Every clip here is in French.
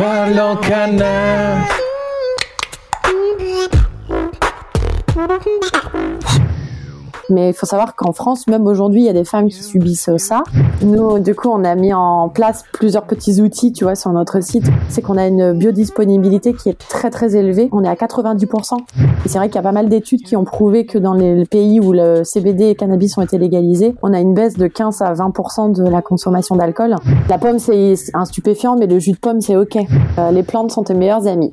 Parlons canard. Mais il faut savoir qu'en France, même aujourd'hui, il y a des femmes qui subissent ça. Nous, du coup, on a mis en place plusieurs petits outils, tu vois, sur notre site. C'est qu'on a une biodisponibilité qui est très très élevée. On est à 90%. Et c'est vrai qu'il y a pas mal d'études qui ont prouvé que dans les pays où le CBD et le cannabis ont été légalisés, on a une baisse de 15 à 20% de la consommation d'alcool. La pomme, c'est un stupéfiant, mais le jus de pomme, c'est ok. Euh, les plantes sont tes meilleures amies.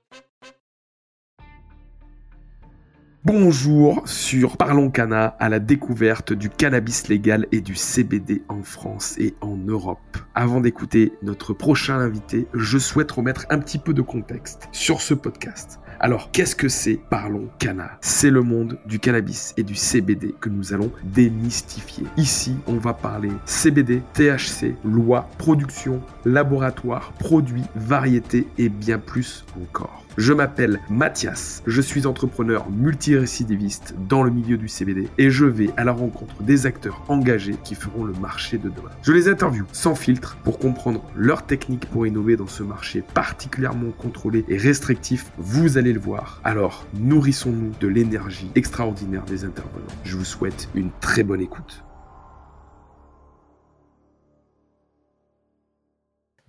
Bonjour sur Parlons Cana à la découverte du cannabis légal et du CBD en France et en Europe. Avant d'écouter notre prochain invité, je souhaite remettre un petit peu de contexte sur ce podcast. Alors, qu'est-ce que c'est Parlons Cana? C'est le monde du cannabis et du CBD que nous allons démystifier. Ici, on va parler CBD, THC, loi, production, laboratoire, produits, variétés et bien plus encore. Je m'appelle Mathias, je suis entrepreneur multirécidiviste dans le milieu du CBD et je vais à la rencontre des acteurs engagés qui feront le marché de demain. Je les interviewe sans filtre pour comprendre leurs techniques pour innover dans ce marché particulièrement contrôlé et restrictif. Vous allez le voir. Alors, nourrissons-nous de l'énergie extraordinaire des intervenants. Je vous souhaite une très bonne écoute.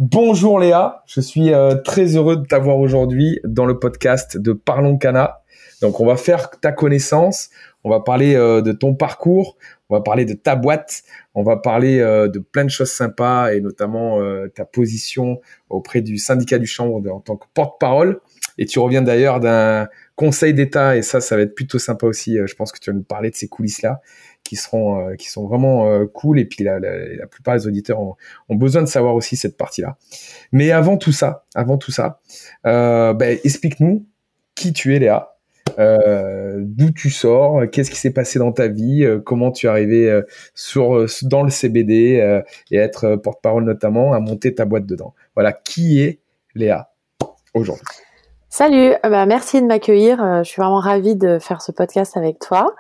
Bonjour Léa, je suis euh, très heureux de t'avoir aujourd'hui dans le podcast de Parlons Cana. Donc on va faire ta connaissance, on va parler euh, de ton parcours, on va parler de ta boîte, on va parler euh, de plein de choses sympas et notamment ta position auprès du syndicat du chambre en tant que porte-parole. Et tu reviens d'ailleurs d'un conseil d'État et ça, ça va être plutôt sympa aussi. Je pense que tu vas nous parler de ces coulisses-là qui seront, euh, qui sont vraiment euh, cool. Et puis la, la, plupart des auditeurs ont, besoin de savoir aussi cette partie-là. Mais avant tout ça, avant tout ça, euh, ben, explique-nous qui tu es, Léa. D'où tu sors, qu'est-ce qui s'est passé dans ta vie, comment tu es arrivé sur, dans le CBD et être porte-parole notamment, à monter ta boîte dedans. Voilà, qui est Léa aujourd'hui? Salut, bah, merci de m'accueillir. Je suis vraiment ravie de faire ce podcast avec toi.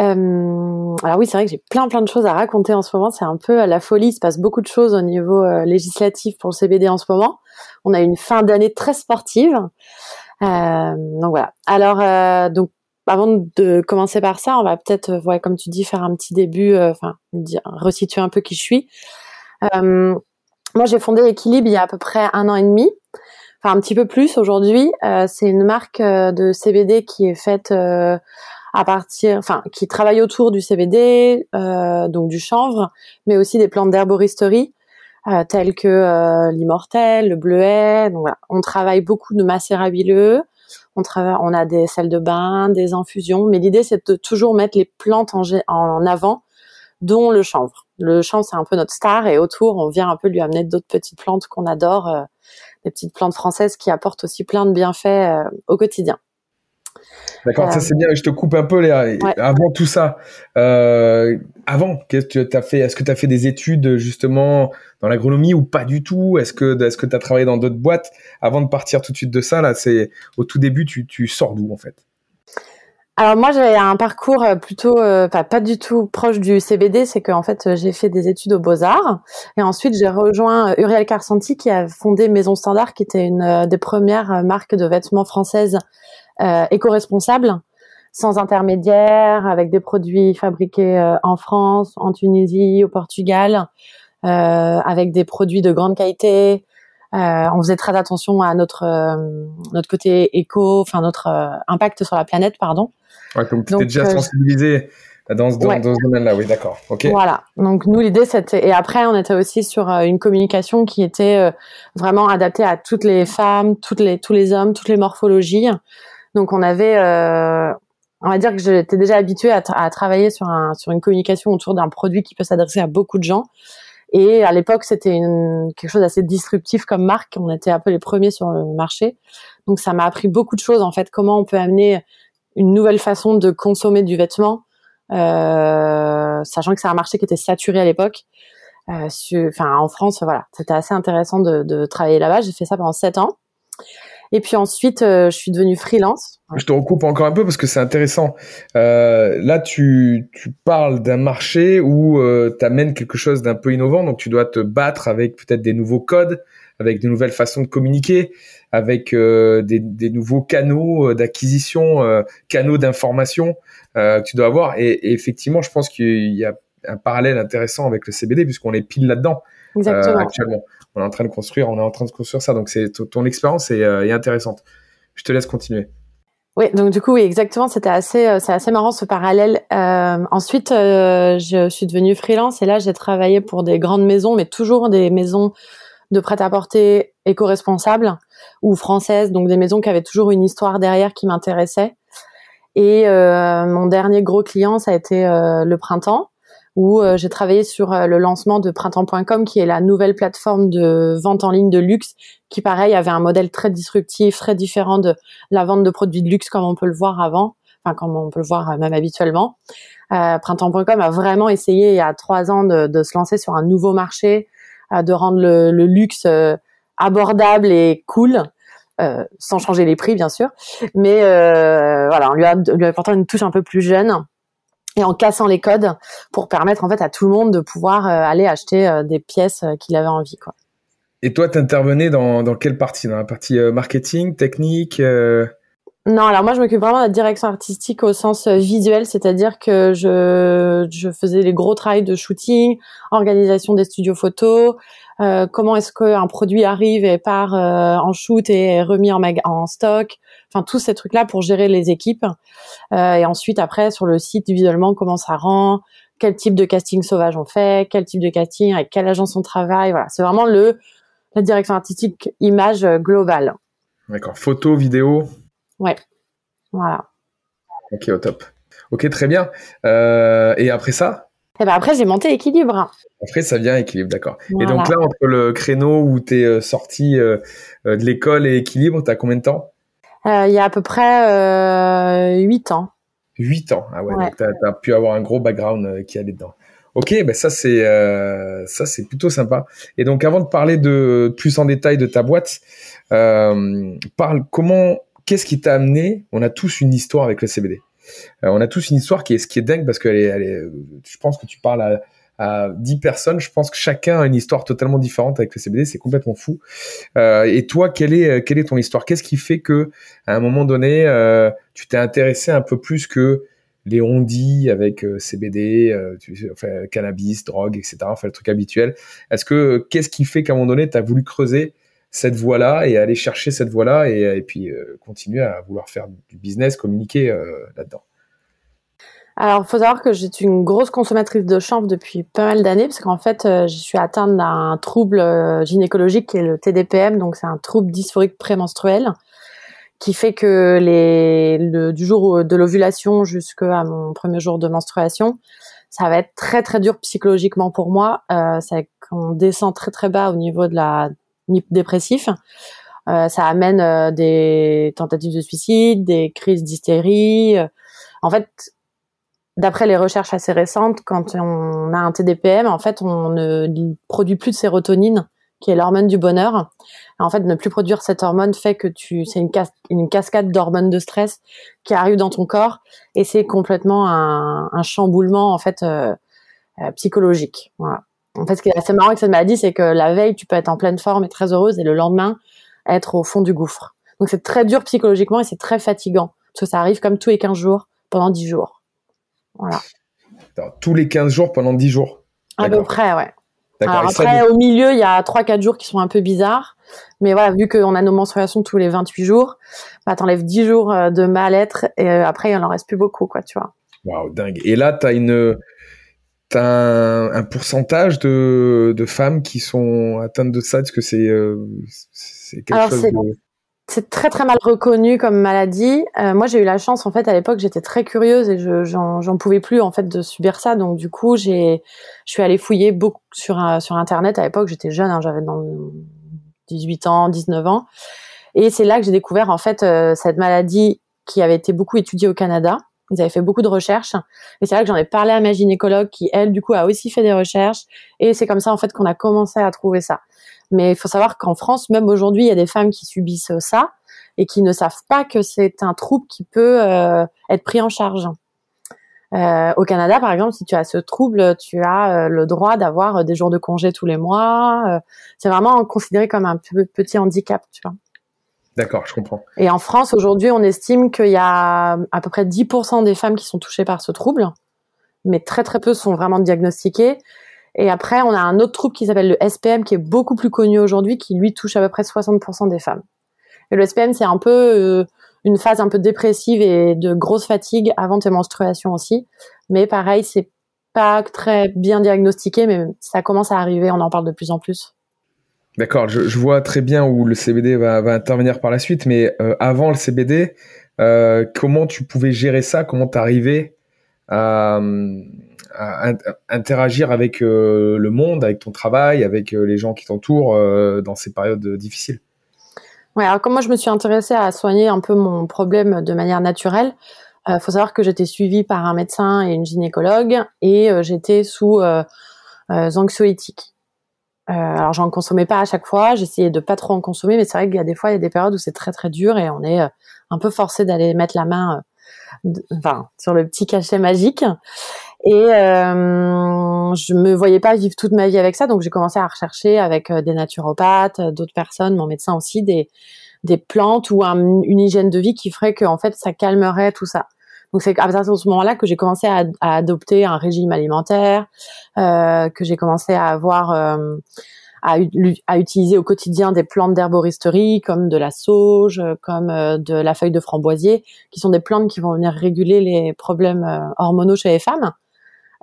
Euh, alors oui, c'est vrai que j'ai plein plein de choses à raconter en ce moment. C'est un peu la folie. Il se passe beaucoup de choses au niveau euh, législatif pour le CBD en ce moment. On a une fin d'année très sportive. Euh, donc voilà. Alors euh, donc avant de commencer par ça, on va peut-être, euh, ouais, comme tu dis, faire un petit début, enfin resituer un peu qui je suis. Moi, j'ai fondé Équilibre il y a à peu près un an et demi enfin un petit peu plus aujourd'hui. C'est une marque de CBD qui est faite à partir, enfin qui travaille autour du CBD, euh, donc du chanvre, mais aussi des plantes d'herboristerie euh, telles que euh, l'immortel, le bleuet. Donc voilà, on travaille beaucoup de macérabileux. On travaille, on a des salles de bain, des infusions, mais l'idée c'est de toujours mettre les plantes en, en avant, dont le chanvre. Le chanvre c'est un peu notre star et autour on vient un peu lui amener d'autres petites plantes qu'on adore. euh, des petites plantes françaises qui apportent aussi plein de bienfaits euh, au quotidien. D'accord, ça Euh, c'est bien. Je te coupe un peu, Léa. Ouais. Avant tout ça, euh, avant, qu'est-ce que tu as fait? Est-ce que tu as fait des études justement dans l'agronomie ou pas du tout? Est-ce que est-ce que tu as travaillé dans d'autres boîtes? Avant de partir tout de suite de ça Là, c'est au tout début, tu, tu sors d'où en fait? Alors moi j'ai un parcours euh, plutôt euh, pas, du tout proche du CBD, c'est qu'en fait j'ai fait des études aux Beaux-Arts et ensuite j'ai rejoint Uriel Carcenti qui a fondé Maison Standard qui était une des premières marques de vêtements françaises euh, éco-responsables sans intermédiaire avec des produits fabriqués euh, en France, en Tunisie, au Portugal euh, avec des produits de grande qualité. Euh, on faisait très attention à notre euh, notre côté éco, enfin notre euh, impact sur la planète, pardon. ouais, Donc tu Donc, déjà sensibilisé dans, ce- dans, Ouais. dans ce domaine-là. Oui, d'accord. Ok. Voilà. Donc nous l'idée c'était et après on était aussi sur euh, une communication qui était euh, vraiment adaptée à toutes les femmes, toutes les tous les hommes, toutes les morphologies. Donc on avait euh, on va dire que j'étais déjà habituée à, tra- à travailler sur une communication autour d'un produit qui peut s'adresser à beaucoup de gens Et à l'époque, c'était quelque chose d'assez disruptif comme marque. On était un peu les premiers sur le marché. Donc ça m'a appris beaucoup de choses en fait. Comment on peut amener une nouvelle façon de consommer du vêtement, euh, sachant que c'est un marché qui était saturé à l'époque. Euh, enfin, en France, voilà, c'était assez intéressant de, de travailler là-bas. J'ai fait ça pendant sept ans. Et puis ensuite, euh, je suis devenue freelance. Je te recoupe encore un peu parce que c'est intéressant. Euh, là, tu, tu parles d'un marché où euh, tu amènes quelque chose d'un peu innovant, donc tu dois te battre avec peut-être des nouveaux codes, avec de nouvelles façons de communiquer, avec euh, des, des, nouveaux canaux euh, d'acquisition, canaux d'information que tu dois avoir. Et, et effectivement, je pense qu'il y a un parallèle intéressant avec le CBD puisqu'on est pile là-dedans actuellement on est en train de construire, on est en train de construire ça. Donc c'est ton expérience euh, est, intéressante. Je te laisse continuer. Oui, donc du coup, oui, exactement. C'était assez, euh, c'est assez marrant ce parallèle. Euh, ensuite, je suis devenue freelance et là, j'ai travaillé pour des grandes maisons, mais toujours des maisons de prêt-à-porter éco-responsables ou françaises, donc des maisons qui avaient toujours une histoire derrière qui m'intéressait. Et mon dernier gros client, ça a été le printemps où euh, j'ai travaillé sur euh, le lancement de printemps.com qui est la nouvelle plateforme de vente en ligne de luxe qui pareil avait un modèle très disruptif, très différent de la vente de produits de luxe comme on peut le voir avant, enfin comme on peut le voir euh, même habituellement. Euh, printemps.com a vraiment essayé il y a trois ans de, de se lancer sur un nouveau marché, de rendre le, le luxe abordable et cool. Euh, sans changer les prix bien sûr, mais euh, voilà, on lui a, lui a apporté une touche un peu plus jeune et en cassant les codes pour permettre en fait à tout le monde de pouvoir euh, aller acheter euh, des pièces euh, qu'il avait envie quoi. Et toi, tu intervenais dans, dans quelle partie? Dans la partie marketing, technique Non, alors moi je m'occupe vraiment de la direction artistique au sens visuel, c'est-à-dire que je, je faisais les gros travaux de shooting, organisation des studios photos, euh, comment est-ce qu'un produit arrive et part euh, en shoot et est remis en, en stock, enfin tous ces trucs là pour gérer les équipes. Euh, et ensuite après sur le site visuellement comment ça rend quel type de casting sauvage on fait quel type de casting avec quelle agence on travaille. Voilà. C'est vraiment le la direction artistique image globale. D'accord. Photo vidéo. Ouais. Voilà. Ok au top. Ok très bien. Et après ça? Et ben après, j'ai monté équilibre. Après, ça vient équilibre, d'accord. Et donc là, entre le créneau où tu es euh, sorti euh, euh, de l'école et équilibre, tu as combien de temps? Il y a à peu près 8 ans. 8 ans, ah ouais, donc tu as, pu avoir un gros background qui allait dedans. Ok, ben ça c'est ça c'est plutôt sympa. Et donc avant de parler de plus en détail de ta boîte, parle comment, qu'est-ce qui t'a amené? On a tous une histoire avec le CBD. Euh, on a tous une histoire qui est, ce qui est dingue parce que elle est, je pense que tu parles à, à 10 personnes, je pense que chacun a une histoire totalement différente avec le CBD, c'est complètement fou. Euh, et toi, quelle est, quelle est ton histoire? Qu'est-ce qui fait que, à un moment donné, euh, tu t'es intéressé un peu plus que les on avec CBD, enfin, cannabis, drogue, etc., enfin le truc habituel? Est-ce que qu'est-ce qui fait qu'à un moment donné, tu as voulu creuser cette voie-là et aller chercher cette voie-là et, puis euh, continuer à vouloir faire du business, communiquer euh, là-dedans? Alors, il faut savoir que j'ai une grosse consommatrice de chanvre depuis pas mal d'années, parce qu'en fait, euh, je suis atteinte d'un trouble gynécologique qui est le TDPM, donc c'est un trouble dysphorique prémenstruel, qui fait que les, du jour de l'ovulation jusqu'à mon premier jour de menstruation, ça va être très très dur psychologiquement pour moi. Euh, c'est qu'on descend très très bas au niveau de la dépressif. Euh, ça amène euh, des tentatives de suicide, des crises d'hystérie. Euh. En fait, d'après les recherches assez récentes, quand on a un TDPM, en fait, on ne produit plus de sérotonine, qui est l'hormone du bonheur. En fait, ne plus produire cette hormone fait que tu, c'est une, cascade d'hormones de stress qui arrive dans ton corps, et c'est complètement un, chamboulement en fait euh, psychologique. Voilà. En fait, ce qui est assez marrant avec cette maladie, c'est que la veille, tu peux être en pleine forme et très heureuse, et le lendemain, être au fond du gouffre. Donc c'est très dur psychologiquement et c'est très fatigant, parce que ça arrive comme tous les 15 jours, pendant 10 jours. Voilà. tous les 15 jours, pendant 10 jours À peu près, ouais. Alors après, au milieu, il y a 3-4 jours qui sont un peu bizarres. Mais voilà, vu qu'on a nos menstruations tous les 28 jours, bah, t'enlèves 10 jours euh, de mal-être et euh, après, il en reste plus beaucoup, quoi, tu vois. Waouh, dingue. Et là, t'as une, T'as un, un, pourcentage de, de, femmes qui sont atteintes de ça? Est-ce que c'est euh, quelque chose de... c'est très très mal reconnu comme maladie. Euh, moi, j'ai eu la chance en fait à l'époque, j'étais très curieuse et je j'en pouvais plus en fait de subir ça. Donc du coup, j'ai je suis allée fouiller beaucoup sur sur internet. À l'époque, j'étais jeune, hein, j'avais dans 18 ans, 19 ans, et c'est là que j'ai découvert en fait euh, cette maladie qui avait été beaucoup étudiée au Canada. Ils avaient fait beaucoup de recherches. Et c'est là que j'en ai parlé à ma gynécologue qui, elle, du coup, a aussi fait des recherches. Et c'est comme ça, en fait, qu'on a commencé à trouver ça. Mais il faut savoir qu'en France, même aujourd'hui, il y a des femmes qui subissent ça et qui ne savent pas que c'est un trouble qui peut euh, être pris en charge. Euh, au Canada, par exemple, si tu as ce trouble, tu as euh, le droit d'avoir des jours de congé tous les mois. C'est vraiment considéré comme un petit handicap, tu vois. D'accord, je comprends. Et en France, aujourd'hui, on estime qu'il y a à peu près 10% des femmes qui sont touchées par ce trouble, mais très très peu sont vraiment diagnostiquées. Et après, on a un autre trouble qui s'appelle le SPM, qui est beaucoup plus connu aujourd'hui, qui lui touche à peu près 60% des femmes. Et le SPM, c'est un peu euh, une phase un peu dépressive et de grosse fatigue avant tes menstruations aussi. Mais pareil, c'est pas très bien diagnostiqué, mais ça commence à arriver, on en parle de plus en plus. D'accord, je, vois très bien où le CBD va, intervenir par la suite, mais euh, avant le CBD, euh, comment tu pouvais gérer ça? Comment t'arrivais à, à, interagir avec euh, le monde, avec ton travail, avec les gens qui t'entourent dans ces périodes difficiles Ouais, alors comme moi je me suis intéressée à soigner un peu mon problème de manière naturelle, il faut savoir que j'étais suivie par un médecin et une gynécologue et j'étais sous. Euh, alors j'en consommais pas à chaque fois, j'essayais de pas trop en consommer, mais c'est vrai qu'il y a des fois il y a des périodes où c'est très très dur et on est euh, un peu forcé d'aller mettre la main, euh, enfin sur le petit cachet magique. Et euh, je me voyais pas vivre toute ma vie avec ça, donc j'ai commencé à rechercher avec des naturopathes, d'autres personnes, mon médecin aussi, des des plantes ou une hygiène de vie qui ferait que en fait ça calmerait tout ça. Donc c'est à partir de ce moment-là que j'ai commencé à, à, adopter un régime alimentaire, euh, que j'ai commencé à avoir euh, à, utiliser au quotidien des plantes d'herboristerie comme de la sauge, comme euh, de la feuille de framboisier, qui sont des plantes qui vont venir réguler les problèmes euh, hormonaux chez les femmes.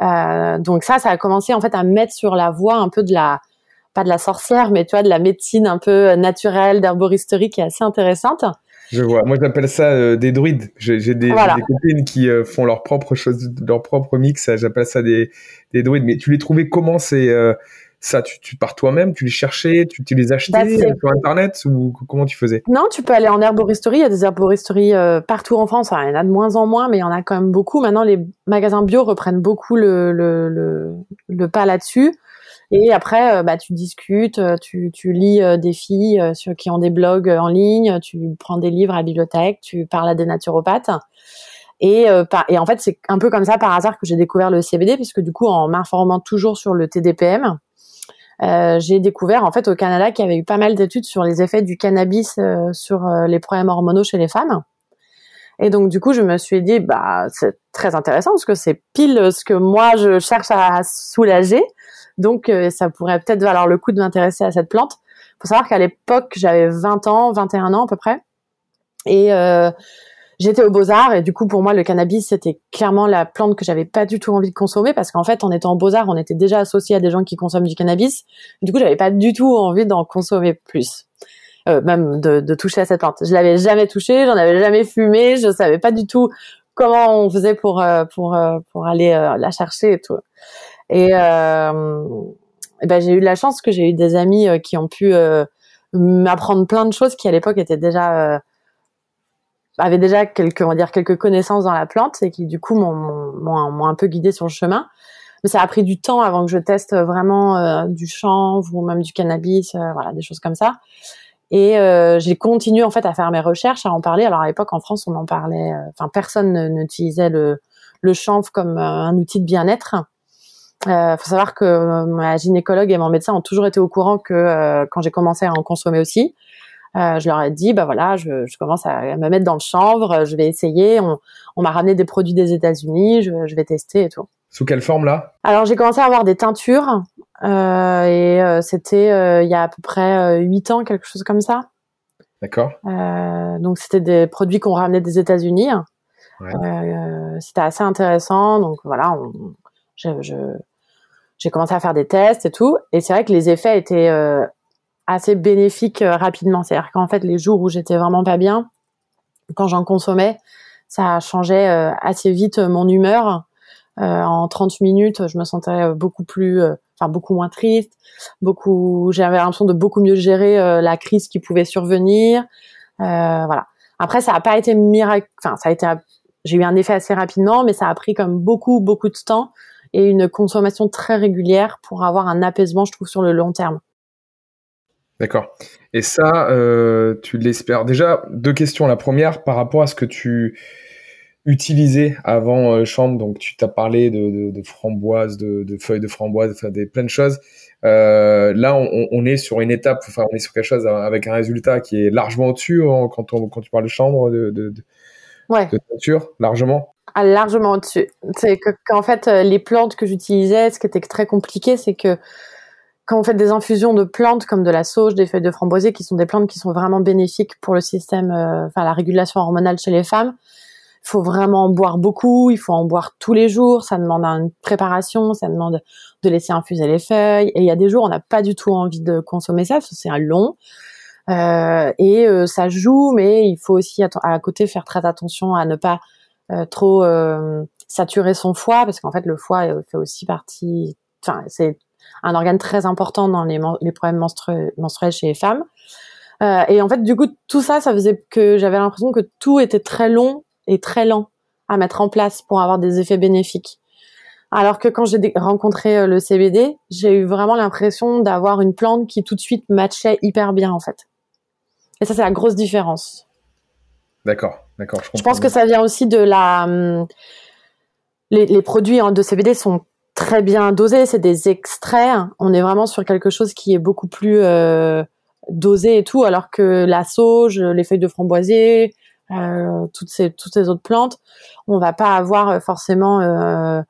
Euh, donc ça, ça a commencé en fait à mettre sur la voie un peu de la pas de la sorcière, mais tu vois de la médecine un peu naturelle d'herboristerie qui est assez intéressante. Je vois. Moi, j'appelle ça euh, des druides. J'ai des, copines qui euh, font leur propre chose, leur propre mix. J'appelle ça des, des druides. Mais tu les trouvais comment C'est euh, ça tu, tu pars toi-même, tu les cherchais, tu, tu les achetais bah, sur internet ou comment tu faisais? Non, tu peux aller en herboristerie. Il y a des herboristeries partout en France. il y en a de moins en moins, mais il y en a quand même beaucoup. Maintenant, les magasins bio reprennent beaucoup le, le, le, le pas là-dessus. Et après, euh, bah, tu discutes, euh, tu, tu lis euh, des filles sur, qui ont des blogs en ligne, tu prends des livres à la bibliothèque, tu parles à des naturopathes. Et, et en fait, c'est un peu comme ça par hasard que j'ai découvert le CBD, puisque du coup, en m'informant toujours sur le TDPM, euh, j'ai découvert en fait au Canada qu'il y avait eu pas mal d'études sur les effets du cannabis sur les problèmes hormonaux chez les femmes. Et donc du coup, je me suis dit bah c'est très intéressant parce que c'est pile ce que moi je cherche à soulager. Donc, euh, ça pourrait peut-être valoir le coup de m'intéresser à cette plante. Faut savoir qu'à l'époque, j'avais 20 ans, 21 ans à peu près. Et euh, j'étais aux Beaux-Arts et du coup pour moi le cannabis c'était clairement la plante que j'avais pas du tout envie de consommer parce qu'en fait en étant aux Beaux-Arts on était déjà associé à des gens qui consomment du cannabis. Du coup j'avais pas du tout envie d'en consommer plus. Euh, même de, de, toucher à cette plante. Je l'avais jamais touchée, j'en avais jamais fumé, je savais pas du tout comment on faisait pour pour pour aller la chercher et tout. Et, euh, ben, j'ai eu la chance que j'ai eu des amis euh, qui ont pu euh, m'apprendre plein de choses qui à l'époque étaient déjà avaient déjà quelques on va dire quelques connaissances dans la plante et qui du coup m'ont un peu guidé sur le chemin. Mais ça a pris du temps avant que je teste vraiment du chanvre ou même du cannabis voilà des choses comme ça. Et euh, j'ai continué en fait à faire mes recherches à en parler. Alors à l'époque en France on en parlait enfin personne n'utilisait le le chanvre comme un outil de bien-être. Euh, faut savoir que euh, ma gynécologue et mon médecin ont toujours été au courant que euh, quand j'ai commencé à en consommer aussi, euh, je leur ai dit bah voilà, je, je, commence à me mettre dans le chanvre, je vais essayer. On, on m'a ramené des produits des États-Unis, je, je, vais tester et tout. Sous quelle forme là? Alors j'ai commencé à avoir des teintures euh, et c'était il y a à peu près 8 ans, quelque chose comme ça. D'accord. donc c'était des produits qu'on ramenait des États-Unis. Ouais. c'était assez intéressant, donc voilà, on, je, je j'ai commencé à faire des tests et tout, et c'est vrai que les effets étaient euh, assez bénéfique rapidement. C'est-à-dire qu'en fait, les jours où j'étais vraiment pas bien, quand j'en consommais, ça changeait assez vite mon humeur. en 30 minutes, je me sentais beaucoup plus, enfin beaucoup moins triste, beaucoup, j'avais l'impression de beaucoup mieux gérer la crise qui pouvait survenir. voilà. Après, ça n'a pas été miracle, enfin ça a été, j'ai eu un effet assez rapidement, mais ça a pris comme beaucoup beaucoup de temps et une consommation très régulière pour avoir un apaisement, je trouve, sur le long terme. D'accord. Et ça, euh, tu l'espères. Déjà, deux questions. La première, par rapport à ce que tu utilisais avant euh, chambre, donc tu t'as parlé de, de, framboises, de, feuilles de framboise, enfin des plein de choses. Euh, là, on, est sur une étape, enfin, on est sur quelque chose avec un résultat qui est largement au-dessus hein, quand, quand tu parles de chambre, de, de, ouais. de nature, largement. Ah, largement au-dessus. C'est qu'en fait, euh, les plantes que j'utilisais, ce qui était très compliqué, c'est que quand on fait des infusions de plantes comme de la sauge, des feuilles de framboisier, qui sont des plantes qui sont vraiment bénéfiques pour le système, euh, enfin la régulation hormonale chez les femmes, il faut vraiment en boire beaucoup, il faut en boire tous les jours, ça demande une préparation, ça demande de laisser infuser les feuilles, et il y a des jours on n'a pas du tout envie de consommer ça, c'est un long, euh, et euh, ça joue, mais il faut aussi à côté faire très attention à ne pas euh, trop euh, saturer son foie parce qu'en fait le foie fait aussi partie enfin c'est un organe très important dans les, les problèmes menstruels chez les femmes euh, et en fait du coup tout ça ça faisait que j'avais l'impression que tout était très long et très lent à mettre en place pour avoir des effets bénéfiques alors que quand j'ai rencontré le CBD, j'ai eu vraiment l'impression d'avoir une plante qui tout de suite matchait hyper bien en fait. Et ça, c'est la grosse différence. D'accord, d'accord. Je, pense que ça vient aussi de la. Hum, les, produits de CBD sont très bien dosés, c'est des extraits. On est vraiment sur quelque chose qui est beaucoup plus euh, dosé et tout, alors que la sauge, les feuilles de framboisier, euh, toutes ces toutes ces autres plantes, on va pas avoir forcément. Euh,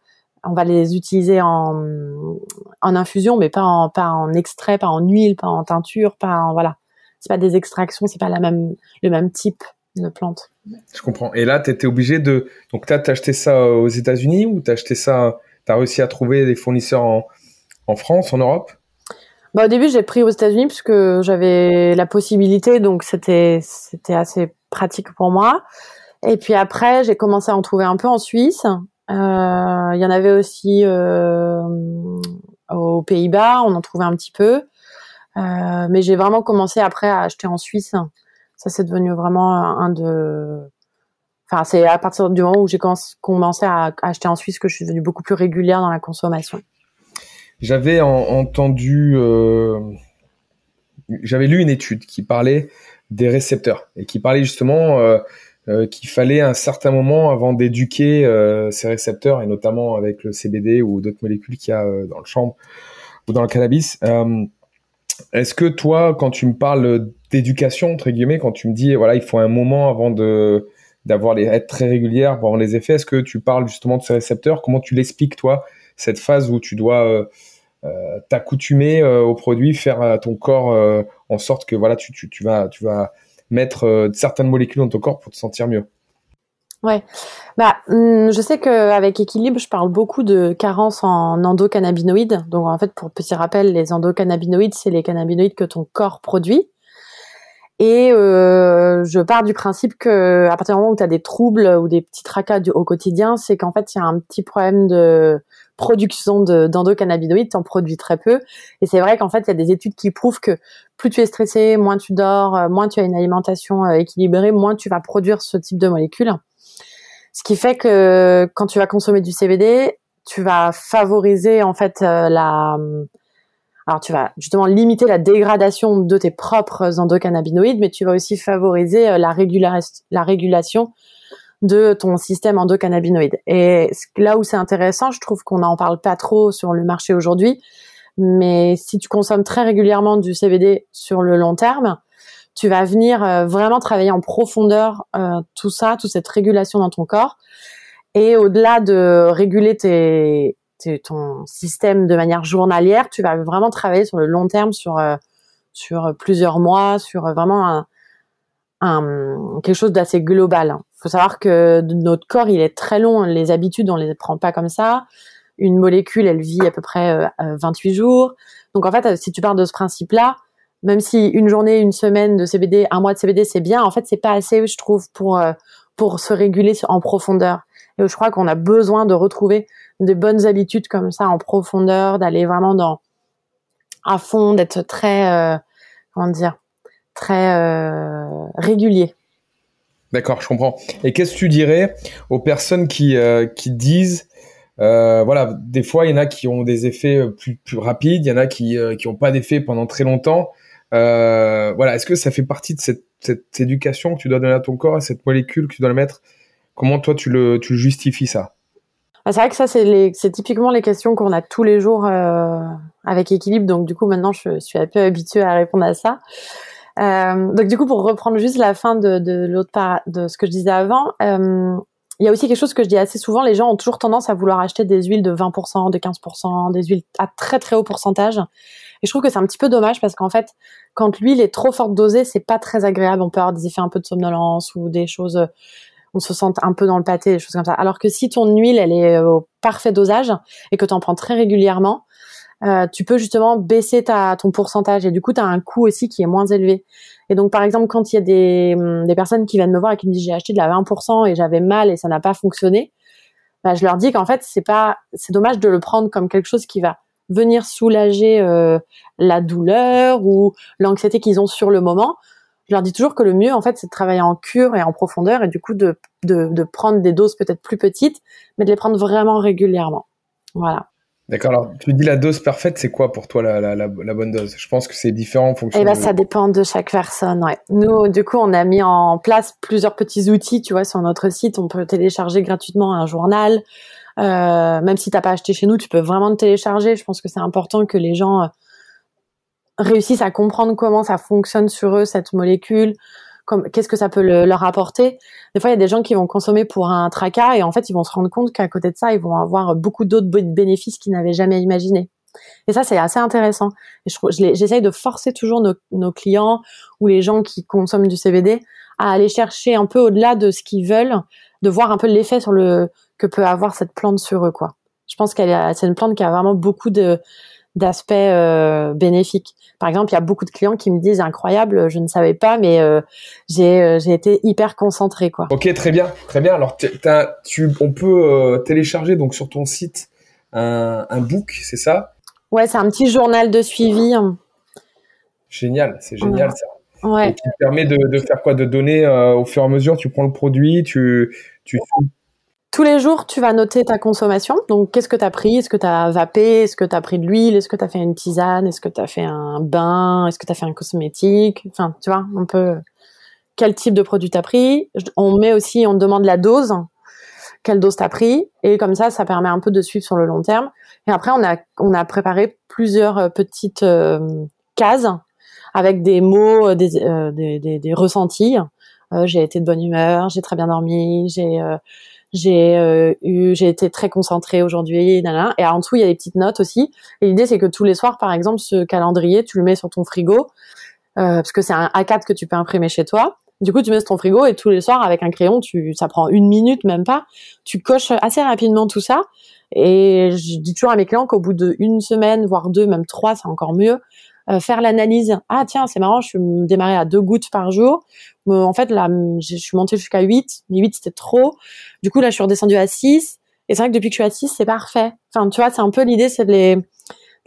on va les utiliser en, en infusion, mais pas en pas en extrait, pas en huile, pas en teinture, pas en voilà. C'est pas des extractions, c'est pas la même le même type de plante. Je comprends. Et là, tu étais obligé de. Donc, tu as acheté ça aux États-Unis ou tu as acheté ça. Tu as réussi à trouver des fournisseurs en, France, en Europe? Bah, Au début, j'ai pris aux États-Unis puisque j'avais la possibilité, donc c'était assez pratique pour moi. Et puis après, j'ai commencé à en trouver un peu en Suisse. Euh, il y en avait aussi euh, aux Pays-Bas, on en trouvait un petit peu. Euh, mais j'ai vraiment commencé après à acheter en Suisse ça, c'est devenu vraiment un de. Enfin, c'est à partir du moment où j'ai commencé à acheter en Suisse que je suis devenue beaucoup plus régulière dans la consommation. J'avais entendu, euh, j'avais lu une étude qui parlait des récepteurs et qui parlait justement euh, euh, qu'il fallait un certain moment avant d'éduquer ces récepteurs et notamment avec le CBD ou d'autres molécules qu'il y a dans le champ ou dans le cannabis. Est-ce que toi, quand tu me parles d'éducation entre guillemets, quand tu me dis voilà, il faut un moment avant de d'avoir les être très régulière pour avoir les effets, est-ce que tu parles justement de ces récepteurs? Comment tu l'expliques toi cette phase où tu dois euh, euh, t'accoutumer euh, au produit, faire à ton corps en sorte que voilà, tu vas mettre certaines molécules dans ton corps pour te sentir mieux? Ouais. Bah, hum, je sais qu'avec Équilibre, je parle beaucoup de carence en endocannabinoïdes. Donc, en fait, pour petit rappel, les endocannabinoïdes, c'est les cannabinoïdes que ton corps produit. Et euh, je pars du principe que à partir du moment où tu as des troubles ou des petits tracas au quotidien, c'est qu'en fait, il y a un petit problème de production d'endocannabinoïdes, tu en produis très peu. Et c'est vrai qu'en fait, il y a des études qui prouvent que plus tu es stressé, moins tu dors, euh, moins tu as une alimentation euh, équilibrée, moins tu vas produire ce type de molécules. Ce qui fait que quand tu vas consommer du CBD, tu vas favoriser en fait euh, la alors tu vas justement limiter la dégradation de tes propres endocannabinoïdes, mais tu vas aussi favoriser euh, la, la régulation de ton système endocannabinoïde. Et là où c'est intéressant, je trouve qu'on n'en parle pas trop sur le marché aujourd'hui, mais si tu consommes très régulièrement du CBD sur le long terme, tu vas venir euh, vraiment travailler en profondeur euh, tout ça, toute cette régulation dans ton corps. Et au-delà de réguler tes, ton système de manière journalière, tu vas vraiment travailler sur le long terme, sur euh, sur plusieurs mois, sur vraiment quelque chose d'assez global. Il faut savoir que notre corps, il est très long. Les habitudes, on les prend pas comme ça. Une molécule, elle vit à peu près 28 jours. Donc en fait, si tu pars de ce principe-là, même si une journée, une semaine de CBD, un mois de CBD, c'est bien, en fait, c'est pas assez, je trouve, pour euh, pour se réguler en profondeur. Et je crois qu'on a besoin de retrouver des bonnes habitudes comme ça en profondeur, d'aller vraiment dans à fond, d'être très euh, comment dire, très euh, régulier. D'accord, je comprends. Et qu'est-ce que tu dirais aux personnes qui qui disent voilà, des fois, il y en a qui ont des effets plus, plus rapides, il y en a qui qui n'ont pas d'effet pendant très longtemps. Euh, voilà, est-ce que ça fait partie de cette, cette, éducation que tu dois donner à ton corps, à cette molécule que tu dois le mettre? Comment toi tu le, tu justifies ça? Bah, C'est vrai que ça, c'est typiquement les questions qu'on a tous les jours euh, avec équilibre. Donc du coup, maintenant, je suis un peu habituée à répondre à ça. Euh, donc du coup, pour reprendre juste la fin de, l'autre part de ce que je disais avant, euh, il y a aussi quelque chose que je dis assez souvent. Les gens ont toujours tendance à vouloir acheter des huiles de 20%, de 15%, des huiles à très très haut pourcentage. Et je trouve que c'est un petit peu dommage parce qu'en fait, quand l'huile est trop forte dosée, c'est pas très agréable. On peut avoir des effets un peu de somnolence ou des choses, on se sent un peu dans le pâté, des choses comme ça. Alors que si ton huile, elle est au parfait dosage et que tu en prends très régulièrement, euh, tu peux justement baisser ta, ton pourcentage et du coup, tu as un coût aussi qui est moins élevé. Et donc, par exemple, quand il y a des, hum, des personnes qui viennent me voir et qui me disent j'ai acheté de la 20% et j'avais mal et ça n'a pas fonctionné, bah, je leur dis qu'en fait, c'est pas, c'est dommage de le prendre comme quelque chose qui va venir soulager euh, la douleur ou l'anxiété qu'ils ont sur le moment. Je leur dis toujours que le mieux, en fait, c'est de travailler en cure et en profondeur et du coup de, de, de prendre des doses peut-être plus petites, mais de les prendre vraiment régulièrement. Voilà. D'accord. Alors, tu dis la dose parfaite, c'est quoi pour toi la, la, la, bonne dose? Je pense que c'est différent en fonction. Eh ben, ça dépend de chaque personne. Ouais. Nous, du coup, on a mis en place plusieurs petits outils. Tu vois, sur notre site, on peut télécharger gratuitement un journal. Euh, même si t'as pas acheté chez nous, tu peux vraiment le télécharger. Je pense que c'est important que les gens euh, réussissent à comprendre comment ça fonctionne sur eux cette molécule, qu'est-ce que ça peut leur apporter. Des fois, il y a des gens qui vont consommer pour un tracas et en fait, ils vont se rendre compte qu'à côté de ça, ils vont avoir beaucoup d'autres bénéfices qu'ils n'avaient jamais imaginés. Et ça, c'est assez intéressant. Et j'essaye de forcer toujours nos, nos, clients ou les gens qui consomment du CBD à aller chercher un peu au-delà de ce qu'ils veulent, de voir un peu l'effet sur le que peut avoir cette plante sur eux, quoi. Je pense qu'elle c'est une plante qui a vraiment beaucoup de d'aspects euh, bénéfiques. Par exemple, il y a beaucoup de clients qui me disent incroyable, je ne savais pas, mais euh, j'ai euh, j'ai été hyper concentré quoi. Ok, très bien, très bien. Alors, tu, on peut télécharger donc sur ton site un, un book, c'est ça? Ouais, c'est un petit journal de suivi. Génial, c'est génial ça. Ouais. Et qui permet de, de, faire quoi? De donner au fur et à mesure, tu prends le produit, tu tu tous les jours, tu vas noter ta consommation. Donc, qu'est-ce que tu as pris? Est-ce que tu as vapé? Est-ce que tu as pris de l'huile? Est-ce que tu as fait une tisane? Est-ce que tu as fait un bain? Est-ce que tu as fait un cosmétique? Enfin, tu vois, un peu quel type de produit tu as pris. On met aussi, on demande la dose. Quelle dose tu as pris Et comme ça, ça permet un peu de suivre sur le long terme. Et après, on a, on a préparé plusieurs euh, petites euh, cases avec des mots, euh, des, ressentis. j'ai été de bonne humeur, j'ai très bien dormi, j'ai j'ai euh, eu, j'ai été très concentrée aujourd'hui, et en dessous il y a des petites notes aussi. Et l'idée c'est que tous les soirs, par exemple, ce calendrier, tu le mets sur ton frigo, euh, parce que c'est un A4 que tu peux imprimer chez toi. Du coup, tu mets sur ton frigo et tous les soirs avec un crayon, tu, ça prend une minute même pas. Tu coches assez rapidement tout ça. Et je dis toujours à mes clients qu'au bout d'une semaine, voire deux, même trois, c'est encore mieux. Euh, faire l'analyse. Ah tiens, c'est marrant, je suis démarré à deux gouttes par jour. Mais en fait, là, je suis montée jusqu'à 8. Mais 8, c'était trop. Du coup, là, je suis redescendue à 6. Et c'est vrai que depuis que je suis à 6, c'est parfait. Enfin, tu vois, c'est un peu l'idée, c'est de les, de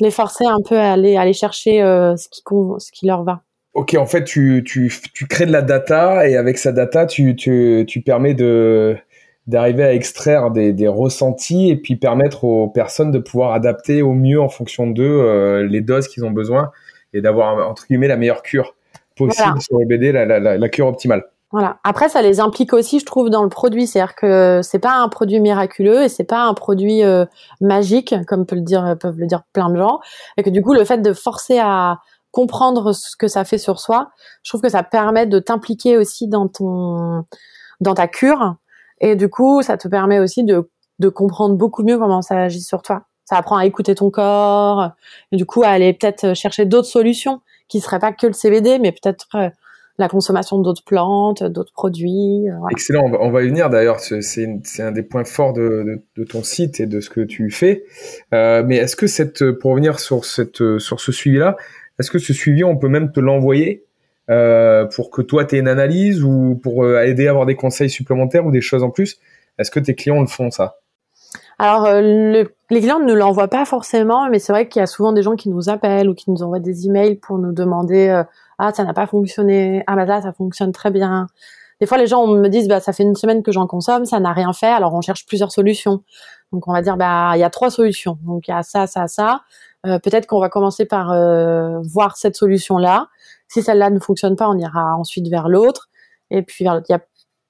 les forcer un peu à aller, aller chercher euh, ce, qui, ce qui leur va. Ok, en fait, tu, tu, tu crées de la data et avec sa data, tu, tu, tu permets de d'arriver à extraire des, des, ressentis et puis permettre aux personnes de pouvoir adapter au mieux en fonction d'eux euh, les doses qu'ils ont besoin et d'avoir entre guillemets la meilleure cure possible sur les BD, la, la, la, cure optimale. Voilà. Après, ça les implique aussi, je trouve, dans le produit. C'est-à-dire que c'est pas un produit miraculeux et c'est pas un produit euh, magique, comme peut le dire, peuvent le dire plein de gens. Et que du coup, le fait de forcer à comprendre ce que ça fait sur soi, je trouve que ça permet de t'impliquer aussi dans ton, dans ta cure. Et du coup, ça te permet aussi de, de comprendre beaucoup mieux comment ça agit sur toi. Ça apprend à écouter ton corps, et du coup à aller peut-être chercher d'autres solutions qui seraient pas que le CBD, mais peut-être euh, la consommation d'autres plantes, d'autres produits. Euh, Excellent, on va, y venir d'ailleurs. C'est un des points forts de, de, ton site et de ce que tu fais. Euh, mais est-ce que cette, pour revenir sur cette, sur ce suivi-là, est-ce que ce suivi, on peut même te l'envoyer? Euh, pour que toi, tu aies une analyse ou pour euh, aider à avoir des conseils supplémentaires ou des choses en plus Est-ce que tes clients le font, ça? Alors, euh, le, les clients ne l'envoient pas forcément, mais c'est vrai qu'il y a souvent des gens qui nous appellent ou qui nous envoient des emails pour nous demander ah ça n'a pas fonctionné, ah bah là ça fonctionne très bien. Des fois, les gens me disent bah ça fait une semaine que j'en consomme, ça n'a rien fait, alors on cherche plusieurs solutions. Donc on va dire bah il y a trois solutions. Donc il y a ça, ça, ça. Peut-être qu'on va commencer par voir cette solution là si celle-là ne fonctionne pas, on ira ensuite vers l'autre. Et puis, il y a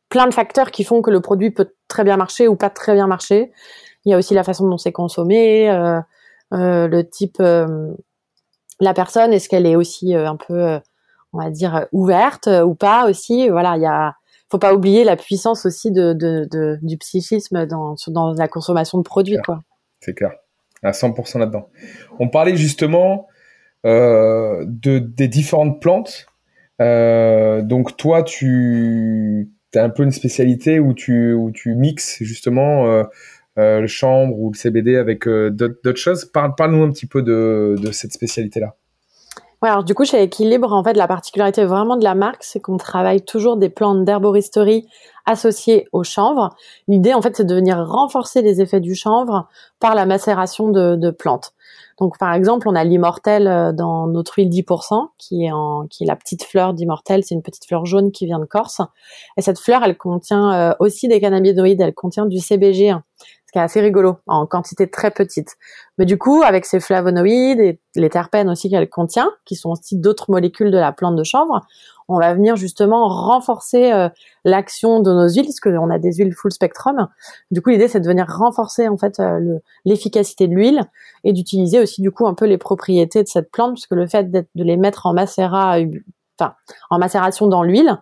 plein de facteurs qui font que le produit peut très bien marcher ou pas très bien marcher. Il y a aussi la façon dont c'est consommé, euh, euh, le type, euh, la personne, est-ce qu'elle est aussi un peu, on va dire, ouverte ou pas aussi. Voilà, il y a, faut pas oublier la puissance aussi de, de, du psychisme dans, dans la consommation de produits, quoi. C'est clair, à 100% là-dedans. On parlait justement de, des différentes plantes. Euh, donc toi, tu as un peu une spécialité où tu, où tu mixes justement euh, le chambre ou le CBD avec d'autres choses. Parle, parle-nous un petit peu de, de cette spécialité-là. Ouais, alors du coup, chez Équilibre, en fait, la particularité vraiment de la marque, c'est qu'on travaille toujours des plantes d'herboristerie associées au chanvre. L'idée, en fait, c'est de venir renforcer les effets du chanvre par la macération de plantes. Donc par exemple, on a l'immortel euh, dans notre huile 10%, qui est, en, qui est la petite fleur d'immortel, c'est une petite fleur jaune qui vient de Corse. Et cette fleur, elle contient euh, aussi des cannabinoïdes, elle contient du CBG, ce qui est assez rigolo, en quantité très petite. Mais du coup, avec ces flavonoïdes et les terpènes aussi qu'elle contient, qui sont aussi d'autres molécules de la plante de chanvre, on va venir justement renforcer euh, l'action de nos huiles, parce qu'on a des huiles full spectrum. Du coup, l'idée, c'est de venir renforcer en fait euh, l'efficacité de l'huile et d'utiliser aussi du coup un peu les propriétés de cette plante, puisque le fait de les mettre en macérat, enfin en macération dans l'huile,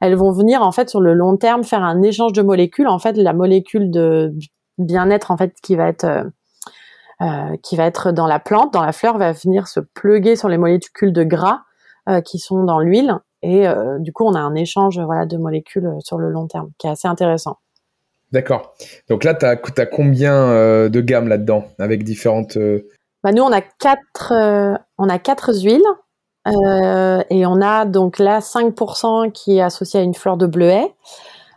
elles vont venir en fait sur le long terme faire un échange de molécules. En fait, la molécule de bien-être en fait qui va être euh, euh, qui va être dans la plante, dans la fleur, va venir se pluguer sur les molécules de gras euh, qui sont dans l'huile et euh, du coup, on a un échange voilà, de molécules sur le long terme qui est assez intéressant. D'accord. Donc là, tu as, as, combien de gammes là-dedans avec différentes. Bah, nous, on a quatre, on a quatre huiles. et on a donc là 5% qui est associé à une fleur de bleuet,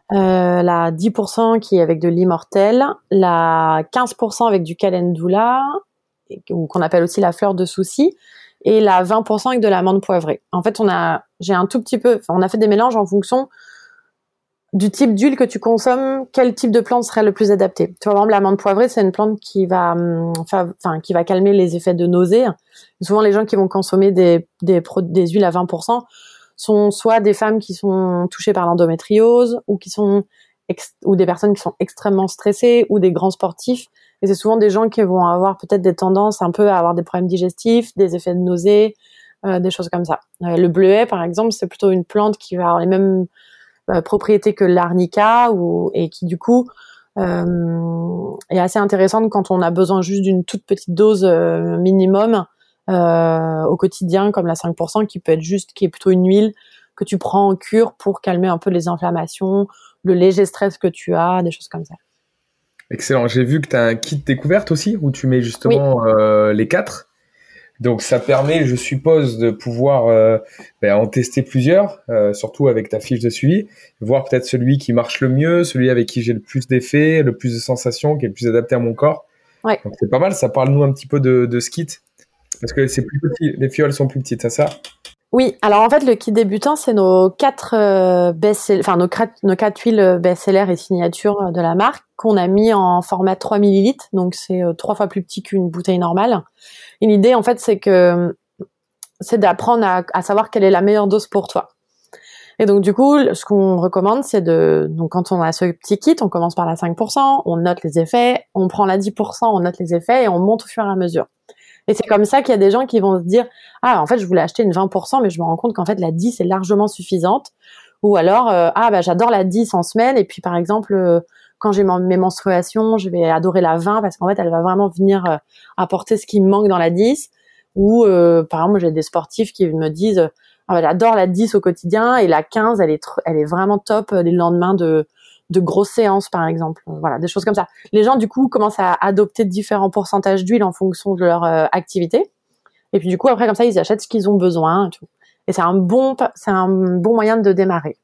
la 10% qui est avec de l'immortel, la 15% avec du calendula, qu'on appelle aussi la fleur de souci, et la 20% avec de l'amande poivrée. En fait, on a, j'ai un tout petit peu, on a fait des mélanges en fonction du type d'huile que tu consommes, quel type de plante serait le plus adapté. Tu vois, par exemple, l'amande poivrée, c'est une plante qui va, hum, enfin, qui va calmer les effets de nausée. Souvent, les gens qui vont consommer des, des, des huiles à 20% sont soit des femmes qui sont touchées par l'endométriose ou qui sont ou des personnes qui sont extrêmement stressées ou des grands sportifs et c'est souvent des gens qui vont avoir peut-être des tendances un peu à avoir des problèmes digestifs, des effets de nausée, euh, des choses comme ça. Euh, le bleuet, par exemple, c'est plutôt une plante qui va avoir les mêmes euh, propriétés que l'arnica ou, et qui, du coup, euh, est assez intéressante quand on a besoin juste d'une toute petite dose minimum au quotidien, comme la 5%, qui peut être juste, qui est plutôt une huile que tu prends en cure pour calmer un peu les inflammations, le léger stress que tu as, des choses comme ça. Excellent. J'ai vu que tu as un kit découverte aussi où tu mets justement euh, les quatre. Donc ça permet, je suppose, de pouvoir euh, ben, en tester plusieurs, euh, surtout avec ta fiche de suivi, voir peut-être celui qui marche le mieux, celui avec qui j'ai le plus d'effets, le plus de sensations, qui est le plus adapté à mon corps. Ouais. Donc c'est pas mal. Ça parle nous un petit peu de, de ce kit parce que c'est plus petit, les fioles sont plus petites, c'est ça? Oui, alors en fait, le kit débutant, c'est nos quatre euh, enfin nos, quatre huiles euh, best-sellers et signatures euh, de la marque qu'on a mis en format 3 ml, donc c'est euh, trois fois plus petit qu'une bouteille normale. Et l'idée, en fait, c'est que c'est d'apprendre à, à, savoir quelle est la meilleure dose pour toi. Et donc du coup, ce qu'on recommande, c'est de, donc quand on a ce petit kit, on commence par la 5%, on note les effets, on prend la 10%, on note les effets et on monte au fur et à mesure. Et c'est comme ça qu'il y a des gens qui vont se dire ah en fait je voulais acheter une 20% mais je me rends compte qu'en fait la 10 est largement suffisante ou alors euh, ah bah j'adore la 10 en semaine et puis par exemple euh, quand j'ai mes menstruations je vais adorer la 20 parce qu'en fait elle va vraiment venir euh, apporter ce qui me manque dans la 10 ou par exemple j'ai des sportifs qui me disent ah bah, j'adore la 10 au quotidien et la 15 elle est elle est vraiment top les lendemains de de grosses séances par exemple voilà des choses comme ça les gens du coup commencent à adopter différents pourcentages d'huile en fonction de leur euh, activité Et puis du coup, après, comme ça, ils achètent ce qu'ils ont besoin. Et, c'est un bon, c'est un bon moyen de démarrer.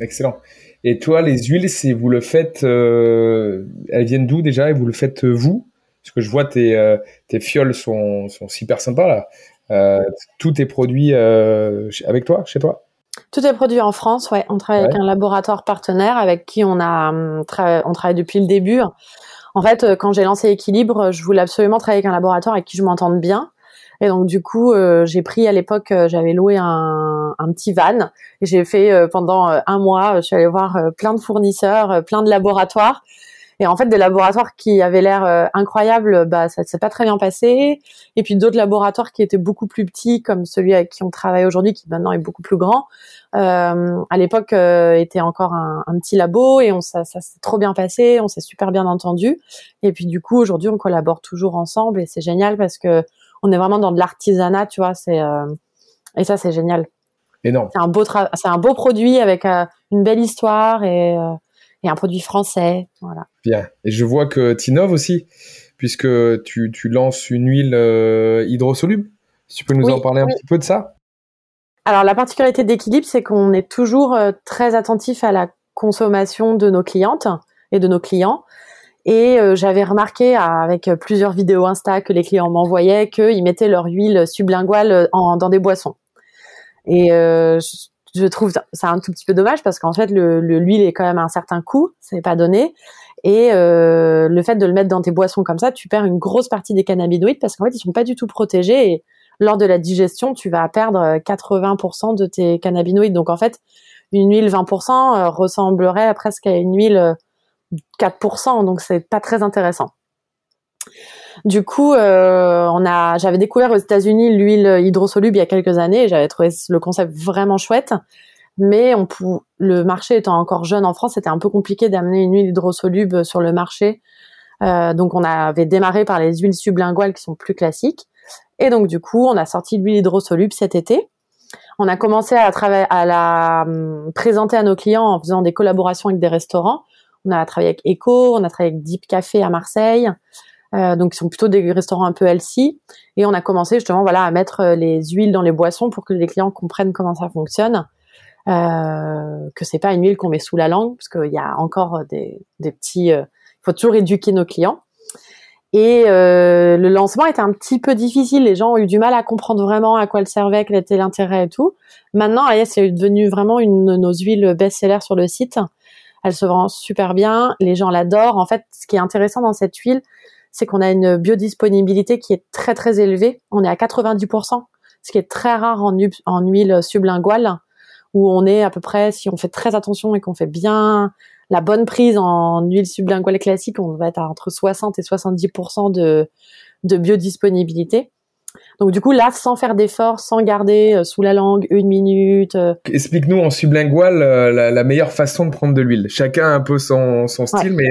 Excellent. Et toi, les huiles, c'est vous le faites, euh, elles viennent d'où déjà et vous le faites euh, vous? Parce que je vois tes, euh, tes fioles sont, sont super sympas là. Euh, tout est produit euh, avec toi, chez toi? Tout est produit en France, ouais. On travaille avec un laboratoire partenaire avec qui on a hum, tra- on travaille depuis le début. En fait, euh, quand j'ai lancé Équilibre, je voulais absolument travailler avec un laboratoire avec qui je m'entende bien. Et donc du coup, euh, j'ai pris à l'époque, euh, j'avais loué un, un petit van et j'ai fait euh, pendant un mois, je suis allée voir plein de fournisseurs, plein de laboratoires. Et en fait, des laboratoires qui avaient l'air euh, incroyables, bah ça s'est pas très bien passé. Et puis d'autres laboratoires qui étaient beaucoup plus petits, comme celui avec qui on travaille aujourd'hui, qui maintenant est beaucoup plus grand. Euh, à l'époque, euh, était encore un, un petit labo et on ça, ça s'est trop bien passé, on s'est super bien entendu. Et puis du coup, aujourd'hui, on collabore toujours ensemble et c'est génial parce que on est vraiment dans de l'artisanat, tu vois. C'est euh, et ça, c'est génial. Énorme. C'est un beau c'est un beau produit avec euh, une belle histoire et euh, et un produit français. Voilà. Bien. Et je vois que tu innoves aussi, puisque tu, tu lances une huile euh, hydrosoluble. Tu peux nous Oui, en parler un oui. petit peu de ça? Alors la particularité d'équilibre, c'est qu'on est toujours euh, très attentif à la consommation de nos clientes et de nos clients. Et euh, j'avais remarqué avec plusieurs vidéos Insta que les clients m'envoyaient qu'ils mettaient leur huile sublinguale en- dans des boissons. Et euh, je, trouve ça un tout petit peu dommage parce qu'en fait le le- l'huile est quand même à un certain coût, c'est pas donné. Et euh, le fait de le mettre dans tes boissons comme ça, tu perds une grosse partie des cannabinoïdes parce qu'en fait ils sont pas du tout protégés et lors de la digestion, tu vas perdre euh, 80% de tes cannabinoïdes. Donc en fait, une huile 20% euh, ressemblerait presque à une huile euh, 4%, donc c'est pas très intéressant. Du coup, euh, on a, j'avais découvert aux États-Unis l'huile hydrosoluble il y a quelques années j'avais trouvé le concept vraiment chouette. Mais on le marché étant encore jeune en France, c'était un peu compliqué d'amener une huile hydrosoluble sur le marché. Euh, donc on avait démarré par les huiles sublinguales qui sont plus classiques. Et donc du coup, on a sorti l'huile hydrosoluble cet été. On a commencé à à la hum, présenter à nos clients en faisant des collaborations avec des restaurants. On a travaillé avec Eco, on a travaillé avec Deep Café à Marseille. Euh, donc, ils sont plutôt des restaurants un peu healthy. Et on a commencé justement, voilà, à mettre euh, les huiles dans les boissons pour que les clients comprennent comment ça fonctionne. Euh, que c'est pas une huile qu'on met sous la langue, parce qu'il y a encore des, petits. euh, Il faut toujours éduquer nos clients. Et le lancement était un petit peu difficile. Les gens ont eu du mal à comprendre vraiment à quoi elle servait, quel était l'intérêt et tout. Maintenant, Ayes est devenue vraiment une de nos huiles best-seller sur le site. Elle se vend super bien. Les gens l'adorent. En fait, ce qui est intéressant dans cette huile, c'est qu'on a une biodisponibilité qui est très très élevée. On est à 90%, ce qui est très rare en, en huile sublinguale, où on est à peu près, si on fait très attention et qu'on fait bien la bonne prise en huile sublinguale classique, on va être à entre 60 et 70% de, de biodisponibilité. Donc du coup, là, sans faire d'efforts, sans garder euh, sous la langue une minute, euh, Explique-nous en sublingual euh, la, la meilleure façon de prendre de l'huile. Chacun a un peu son, son style, mais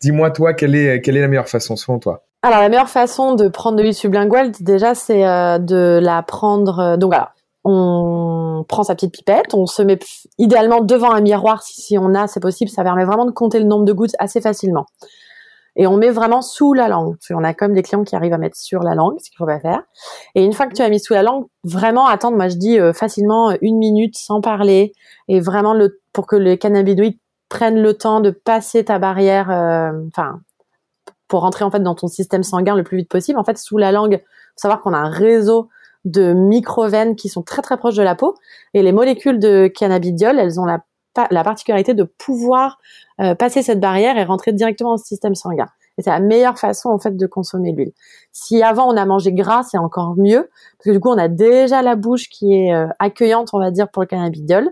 dis-moi toi, quelle est, quelle est la meilleure façon selon toi? Alors la meilleure façon de prendre de l'huile sublinguale, déjà, c'est de la prendre. donc voilà, on prend sa petite pipette, on se met idéalement devant un miroir si, si on a, c'est possible. Ça permet vraiment de compter le nombre de gouttes assez facilement. Et on met vraiment sous la langue. Qu'on a comme des clients qui arrivent à mettre sur la langue, ce qu'il faut pas faire. Et une fois que tu as mis sous la langue, vraiment attendre. Moi, je dis euh, facilement euh, une minute sans parler, et vraiment le pour que les cannabinoïdes prennent le temps de passer ta barrière. euh, Enfin, pour rentrer en fait dans ton système sanguin le plus vite possible. En fait, sous la langue, faut savoir qu'on a un réseau de micro-veines qui sont très très proches de la peau et les molécules de cannabidiol, elles ont la, la particularité de pouvoir euh, passer cette barrière et rentrer directement dans le système sanguin. Et c'est la meilleure façon en fait de consommer l'huile. Si avant on a mangé gras, c'est encore mieux parce que du coup on a déjà la bouche qui est euh, accueillante, on va dire, pour le cannabidiol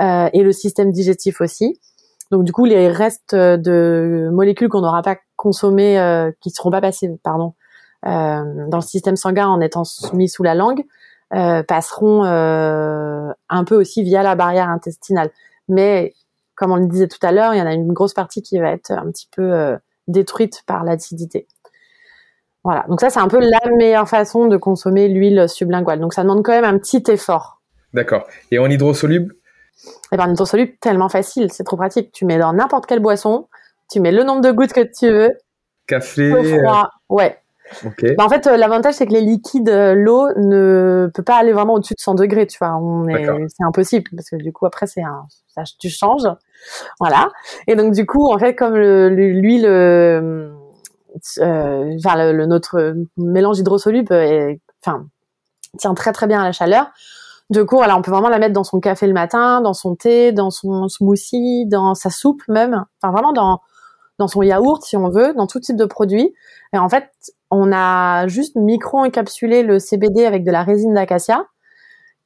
euh, et le système digestif aussi. Donc du coup les restes de molécules qu'on n'aura pas consommées, euh, qui seront pas passées, pardon, euh, dans le système sanguin en étant mis sous la langue, euh, passeront euh, un peu aussi via la barrière intestinale. Mais comme on le disait tout à l'heure, il y en a une grosse partie qui va être un petit peu euh, détruite par l'acidité. Voilà, donc ça c'est un peu la meilleure façon de consommer l'huile sublinguale. Donc ça demande quand même un petit effort. D'accord. Et en hydrosoluble? Et ben, hydrosoluble, tellement facile, c'est trop pratique. Tu mets dans n'importe quelle boisson, tu mets le nombre de gouttes que tu veux, Café au euh, froid, ouais. Bah, en fait, euh, l'avantage, c'est que les liquides, euh, l'eau ne peut pas aller vraiment au-dessus de 100 degrés, tu vois. On est, c'est impossible parce que du coup, après, c'est un, ça, tu changes. Voilà. Et donc, du coup, en fait, comme le- le- l'huile, euh, enfin, le, le- notre mélange hydrosoluble est, enfin, tient très très bien à la chaleur. Du coup, voilà, on peut vraiment la mettre dans son café le matin, dans son thé, dans son smoothie, dans sa soupe même. Enfin, vraiment dans, dans son yaourt, si on veut, dans tout type de produit. Et en fait, on a juste micro-encapsulé le CBD avec de la résine d'acacia,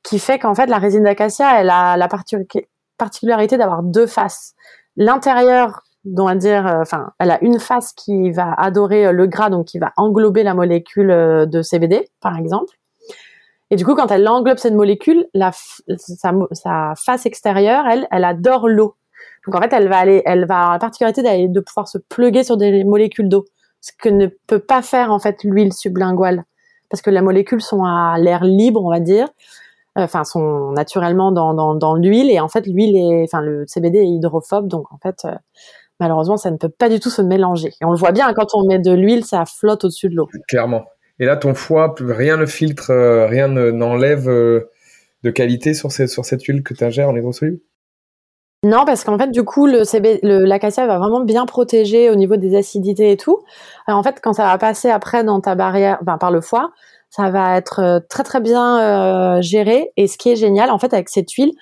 qui fait qu'en fait, la résine d'acacia, elle a la partic- particularité d'avoir deux faces. L'intérieur, on va dire, euh, enfin, elle a une face qui va adorer euh, le gras, donc qui va englober la molécule euh, de CBD, par exemple. Et du coup, quand elle englobe cette molécule, sa, sa face extérieure, elle, elle adore l'eau. Donc en fait, elle va aller, elle va avoir la particularité de pouvoir se pluguer sur des molécules d'eau, ce que ne peut pas faire en fait l'huile sublinguale, parce que les molécules sont à l'air libre, on va dire, Euh, enfin sont naturellement dans, dans, l'huile, et en fait l'huile est, enfin le CBD est hydrophobe, donc en fait euh, malheureusement ça ne peut pas du tout se mélanger. Et on le voit bien quand on met de l'huile, ça flotte au-dessus de l'eau. Clairement. Et là, ton foie, rien ne filtre, euh, rien ne- n'enlève de qualité sur, sur cette huile que tu ingères en hydrosoluble Non, parce qu'en fait, du coup, le CB, l'acacia va vraiment bien protéger au niveau des acidités et tout. Alors, en fait, quand ça va passer après dans ta barrière, enfin, par le foie, ça va être euh, très très bien euh, géré. Et ce qui est génial, en fait, avec cette huile,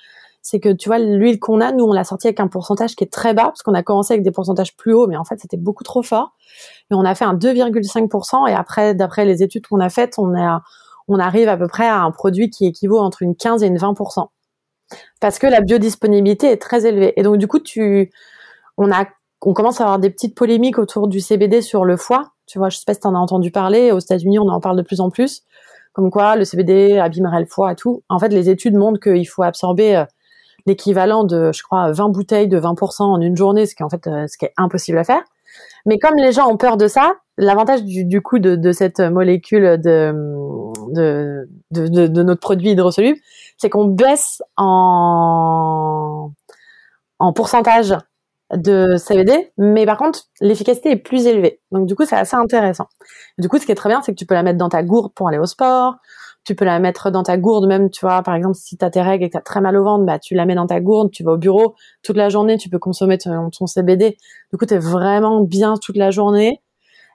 c'est que tu vois, l'huile qu'on a, nous, on l'a sortie avec un pourcentage qui est très bas, parce qu'on a commencé avec des pourcentages plus hauts, mais en fait, c'était beaucoup trop fort. Et on a fait un 2,5%. Et après, d'après les études qu'on a faites, on on arrive à peu près à un produit qui équivaut entre une 15 et une 20% parce que la biodisponibilité est très élevée. Et donc du coup, on a, on commence à avoir des petites polémiques autour du CBD sur le foie. Tu vois, je sais pas si tu en as entendu parler. Aux États-Unis, on en parle de plus en plus, comme quoi le CBD abîmerait le foie et tout. En fait, les études montrent qu'il faut absorber euh, l'équivalent de, je crois, 20 bouteilles de 20% en une journée, ce qui est en fait, euh, ce qui est impossible à faire. Mais comme les gens ont peur de ça, l'avantage du, du coup de cette molécule de, de, de, de- de notre produit hydrosoluble, c'est qu'on baisse en, en pourcentage de CBD, mais par contre, l'efficacité est plus élevée. Donc, du coup, c'est assez intéressant. Du coup, ce qui est très bien, c'est que tu peux la mettre dans ta gourde pour aller au sport. Tu peux la mettre dans ta gourde même, tu vois, par exemple, si tu as tes règles et que tu as très mal au ventre, bah, tu la mets dans ta gourde, tu vas au bureau toute la journée, tu peux consommer ton, ton CBD. Du coup, tu es vraiment bien toute la journée.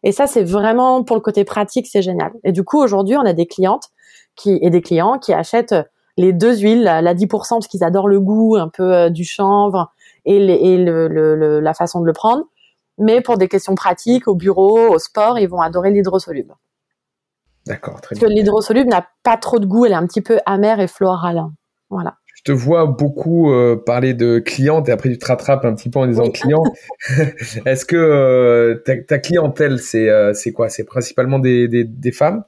Et ça, c'est vraiment pour le côté pratique, c'est génial. Et du coup, aujourd'hui, on a des clientes qui, et des clients qui achètent les deux huiles, la, la 10% parce qu'ils adorent le goût un peu euh, du chanvre et, les- et le, le- le- la façon de le prendre. Mais pour des questions pratiques, au bureau, au sport, ils vont adorer l'hydrosoluble. D'accord, très Parce que bien. l'hydrosoluble n'a pas trop de goût, elle est un petit peu amère et florale. Voilà. Je te vois beaucoup euh, parler de clientes et après tu te rattrapes un petit peu en disant Oui. client. Est-ce que euh, ta, ta clientèle, c'est euh, c'est quoi? C'est principalement des, des, des femmes?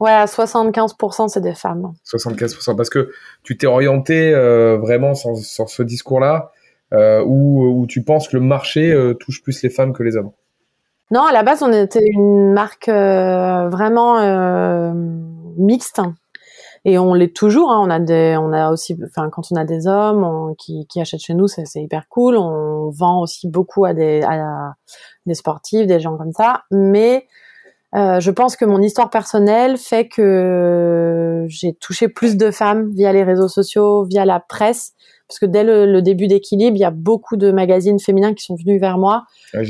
Ouais, à 75%, c'est des femmes. 75% Parce que tu t'es orienté vraiment sur, sur ce discours-là où, où tu penses que le marché touche plus les femmes que les hommes. Non, à la base, on était une marque vraiment mixte. Et on l'est toujours. hein. On a des, on a aussi, enfin, quand on a des hommes on- qui, qui achètent chez nous, c'est hyper cool. On vend aussi beaucoup à des, à des sportifs, des gens comme ça. Mais euh, je pense que mon histoire personnelle fait que j'ai touché plus de femmes via les réseaux sociaux, via la presse, parce que dès le, le début d'Équilibre, il y a beaucoup de magazines féminins qui sont venus vers moi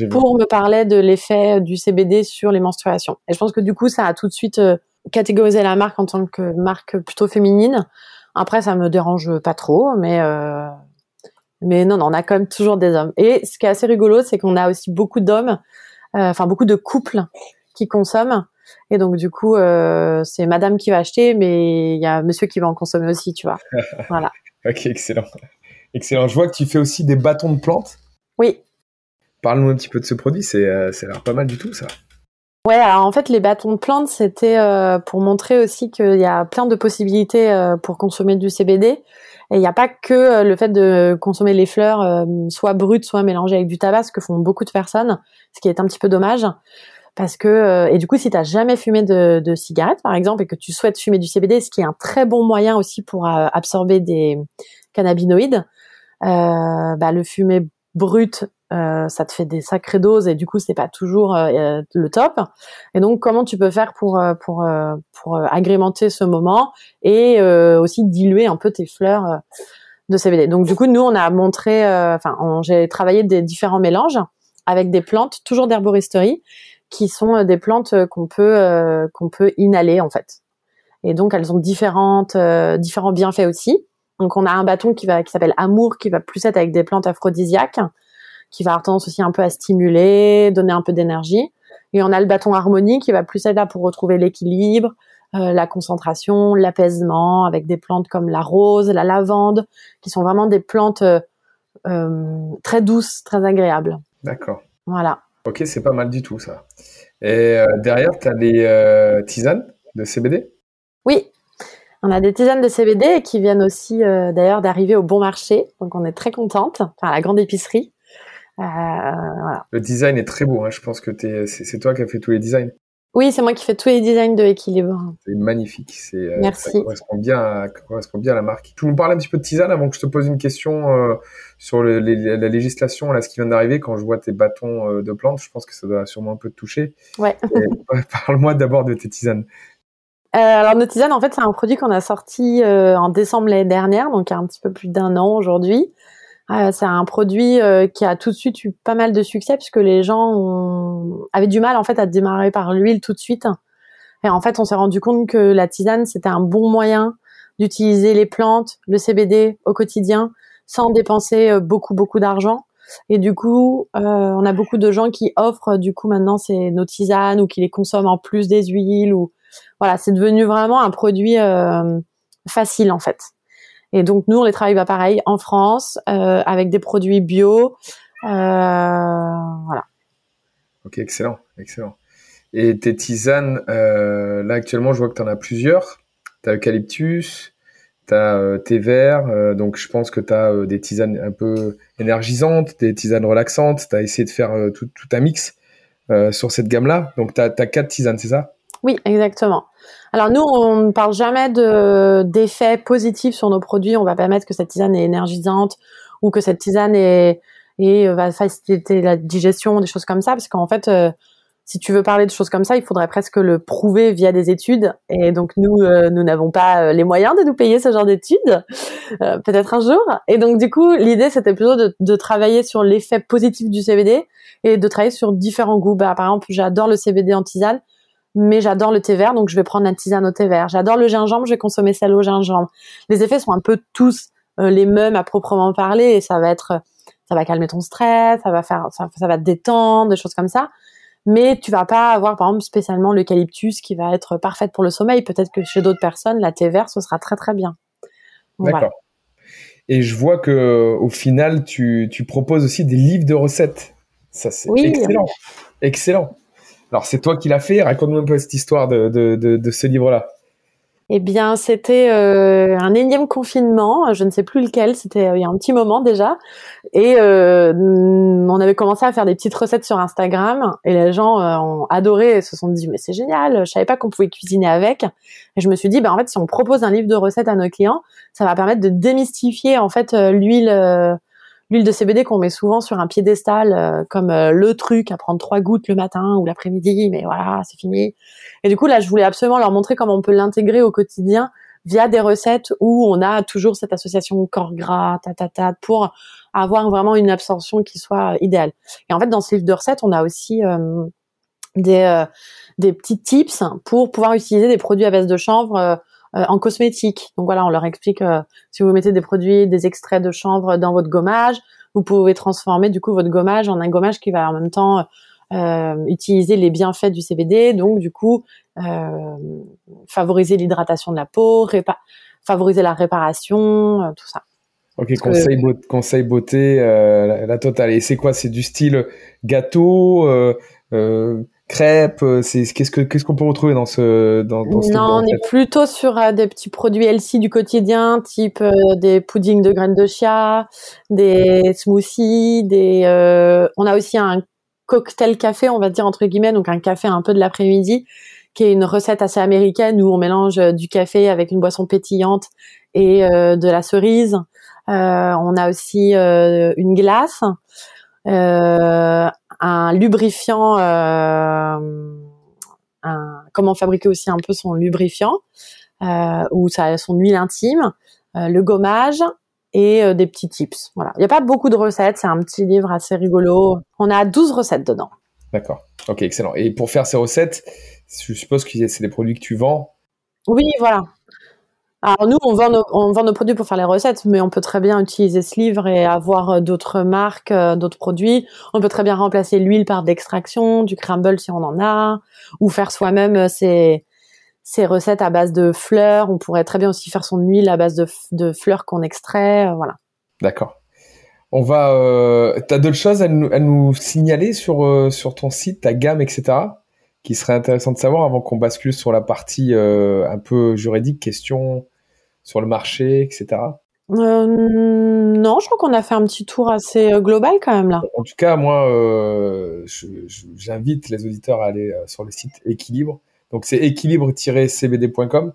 pour me parler de l'effet du CBD sur les menstruations. Et je pense que du coup, ça a tout de suite euh, catégorisé la marque en tant que marque plutôt féminine. Après, ça me dérange pas trop, mais euh, mais non, non, on a quand même toujours des hommes. Et ce qui est assez rigolo, c'est qu'on a aussi beaucoup d'hommes, euh, enfin beaucoup de couples qui consomment. Et donc du coup, euh, c'est Madame qui va acheter, mais il y a Monsieur qui va en consommer aussi, tu vois. Voilà. Ok, excellent. Excellent. Je vois que tu fais aussi des bâtons de plantes. Oui. Parle-nous un petit peu de ce produit. C'est, ça a l'air pas mal du tout, ça. Ouais, alors en fait, les bâtons de plantes, c'était euh, pour montrer aussi qu'il y a plein de possibilités euh, pour consommer du CBD. Et il n'y a pas que euh, le fait de consommer les fleurs, soit brutes, soit mélangées avec du tabac, ce que font beaucoup de personnes, ce qui est un petit peu dommage. Parce que et du coup, si tu n'as jamais fumé de, de cigarette, par exemple, et que tu souhaites fumer du CBD, ce qui est un très bon moyen aussi pour absorber des cannabinoïdes, bah, le fumer brut euh, ça te fait des sacrées doses et du coup c'est pas toujours euh, le top. Et donc comment tu peux faire pour euh, pour pour agrémenter ce moment et aussi diluer un peu tes fleurs de CBD. Donc du coup nous on a montré, enfin j'ai travaillé des différents mélanges avec des plantes toujours d'herboristerie qui sont des plantes qu'on peut qu'on peut inhaler en fait. Et donc elles ont différentes différents bienfaits aussi. Donc on a un bâton qui va qui s'appelle Amour qui va plus être avec des plantes aphrodisiaques qui va avoir tendance aussi un peu à stimuler, donner un peu d'énergie. Et on a le bâton harmonie qui va plus être là pour retrouver l'équilibre, euh, la concentration, l'apaisement, avec des plantes comme la rose, la lavande, qui sont vraiment des plantes euh, euh très douces, très agréables. D'accord. Voilà. Ok, c'est pas mal du tout ça. Et derrière, tu as les tisanes de CBD Oui, on a des tisanes de CBD qui viennent aussi d'ailleurs d'arriver au bon marché, donc on est très contente, enfin à la grande épicerie. Euh, voilà. Le design est très beau. Hein. Je pense que c'est toi qui as fait tous les designs. Oui, c'est moi qui fais tous les designs de équilibre. C'est magnifique. C'est, euh, Merci. Ça correspond bien, à, correspond bien à la marque. Tu nous parles un petit peu de tisane avant que je te pose une question euh, sur le, la législation, là, ce qui vient d'arriver. Quand je vois tes bâtons euh, de plantes, je pense que ça doit sûrement un peu te toucher. Ouais. Parle-moi d'abord de tes tisanes. Euh, alors nos tisanes, en fait, c'est un produit qu'on a sorti en décembre l'année dernière, donc il y a un petit peu plus d'un an aujourd'hui. Euh, c'est un produit euh, qui a tout de suite eu pas mal de succès puisque les gens ont... avaient du mal en fait à démarrer par l'huile tout de suite. Et en fait, on s'est rendu compte que la tisane c'était un bon moyen d'utiliser les plantes, le CBD au quotidien sans dépenser euh, beaucoup beaucoup d'argent. Et du coup, on a beaucoup de gens qui offrent du coup maintenant c'est nos tisanes ou qui les consomment en plus des huiles ou voilà, c'est devenu vraiment un produit facile en fait. Et donc nous, on les travaille pareil en France euh, avec des produits bio. Euh, voilà. Ok, excellent, excellent. Et tes tisanes, euh, là actuellement, je vois que tu en as plusieurs. Tu as eucalyptus, tu as thé vert, donc je pense que tu as des tisanes un peu énergisantes, des tisanes relaxantes. Tu as essayé de faire tout, un mix sur cette gamme-là. Donc tu as quatre tisanes, c'est ça? Oui, exactement. Alors nous, on ne parle jamais de d'effets positifs sur nos produits. On va pas mettre que cette tisane est énergisante ou que cette tisane est, et va faciliter la digestion, des choses comme ça, parce qu'en fait, euh, si tu veux parler de choses comme ça, il faudrait presque le prouver via des études. Et donc nous, euh, nous n'avons pas euh, les moyens de nous payer ce genre d'études, peut-être un jour. Et donc du coup, l'idée c'était plutôt de, de, travailler sur l'effet positif du CBD et de travailler sur différents goûts. Bah, par exemple, j'adore le CBD en tisane mais j'adore le thé vert, donc je vais prendre la tisane au thé vert. J'adore le gingembre, je vais consommer celle au gingembre. Les effets sont un peu tous euh, les mêmes à proprement parler, et ça va être, ça va calmer ton stress, ça va faire, ça, va te détendre, des choses comme ça. Mais tu vas pas avoir, par exemple, spécialement l'eucalyptus qui va être parfaite pour le sommeil. Peut-être que chez d'autres personnes, la thé vert, ce sera très très bien. D'accord. Et je vois que au final, tu, tu proposes aussi des livres de recettes. Ça, c'est excellent. Excellent. Alors, c'est toi qui l'as fait. Raconte-nous un peu cette histoire de, de, de, ce livre-là. Eh bien, c'était euh, un énième confinement, je ne sais plus lequel, c'était euh, il y a un petit moment déjà, et euh, on avait commencé à faire des petites recettes sur Instagram, et les gens euh, ont adoré et se sont dit mais c'est génial, je savais pas qu'on pouvait cuisiner avec, et je me suis dit bah en fait si on propose un livre de recettes à nos clients, ça va permettre de démystifier en fait l'huile l'huile de CBD qu'on met souvent sur un piédestal euh, comme euh, le truc à prendre trois gouttes le matin ou l'après-midi, mais voilà, c'est fini. Et du coup, là, je voulais absolument leur montrer comment on peut l'intégrer au quotidien via des recettes où on a toujours cette association corps gras, ta, pour avoir vraiment une absorption qui soit idéale. Et en fait, dans ce livre de recettes, on a aussi euh, des, des petits tips pour pouvoir utiliser des produits à base de chanvre euh, en cosmétique. Donc voilà, on leur explique euh, si vous mettez des produits, des extraits de chanvre dans votre gommage, vous pouvez transformer du coup votre gommage en un gommage qui va en même temps euh, utiliser les bienfaits du CBD, donc du coup favoriser l'hydratation de la peau, favoriser la réparation, tout ça. Ok, conseil, conseil beauté, la, totale. Et c'est quoi? C'est du style gâteau crêpes euh, c'est qu'est-ce que qu'est-ce qu'on peut retrouver dans ce dans, dans ce Non, on est plutôt sur euh, des petits produits healthy du quotidien, type euh, des puddings de graines de chia, des smoothies, des on a aussi un cocktail café, on va dire entre guillemets, donc un café un peu de l'après-midi qui est une recette assez américaine où on mélange du café avec une boisson pétillante et de la cerise. on a aussi une glace. euh, un lubrifiant, euh, un, comment fabriquer aussi un peu son lubrifiant euh, ou son huile intime, euh, le gommage et des petits tips. Voilà. Il n'y a pas beaucoup de recettes, c'est un petit livre assez rigolo. On a 12 recettes dedans. D'accord. Ok, excellent. Et pour faire ces recettes, je suppose que c'est des produits que tu vends? Oui, voilà. Alors nous, on vend, nos, produits pour faire les recettes, mais on peut très bien utiliser ce livre et avoir euh, d'autres marques, euh, d'autres produits. On peut très bien remplacer l'huile par de l'extraction, du crumble si on en a, ou faire soi-même euh, ses, recettes à base de fleurs. On pourrait très bien aussi faire son huile à base de, fleurs qu'on extrait, voilà. D'accord. On va. Euh, T'as d'autres choses à nous, signaler sur ton site, ta gamme, etc. Qui serait intéressant de savoir avant qu'on bascule sur la partie euh, un peu juridique, questions sur le marché, etc. Euh, non, je crois qu'on a fait un petit tour assez euh, global quand même là. En tout cas, moi, euh, j'invite les auditeurs à aller sur le site Équilibre. Donc c'est équilibre-cbd.com.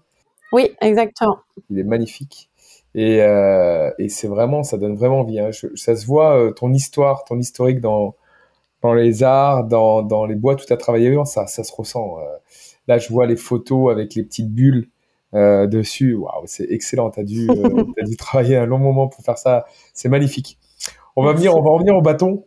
Oui, exactement. Il est magnifique. Et, et c'est vraiment, ça donne vraiment envie. Hein. Je, ça se voit, ton histoire, ton historique dans, dans les arts, dans, dans les boîtes où tu as travaillé, ça, ça se ressent. Euh. Là, je vois les photos avec les petites bulles euh, dessus. Waouh, c'est excellent. Tu as, dû, euh, as dû travailler un long moment pour faire ça. C'est magnifique. On va, venir, on va revenir au bâton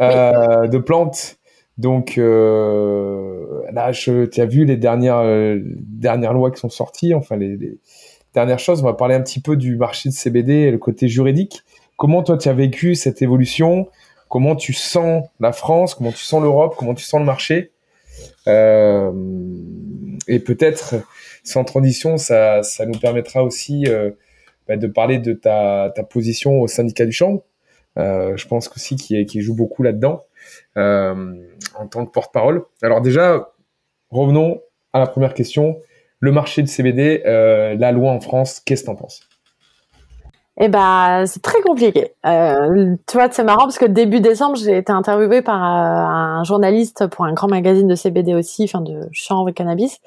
euh, oui. de plantes. Donc là, tu as vu les dernières, dernières lois qui sont sorties, enfin les, les, dernières choses. On va parler un petit peu du marché de CBD et le côté juridique. Comment toi, tu as vécu cette évolution? Comment tu sens la France? Comment tu sens l'Europe? Comment tu sens le marché? Euh, Et peut-être, sans transition, ça, ça nous permettra aussi euh, bah, de parler de ta, ta position au syndicat du champ. Euh, je pense aussi qui, qui joue beaucoup là-dedans en tant que porte-parole. Alors déjà, revenons à la première question. Le marché de CBD, la loi en France, qu'est-ce que tu en penses? Eh ben, c'est très compliqué. Euh, tu vois, c'est marrant parce que début décembre, j'ai été interviewée par euh, un journaliste pour un grand magazine de CBD aussi, enfin de chanvre et cannabis,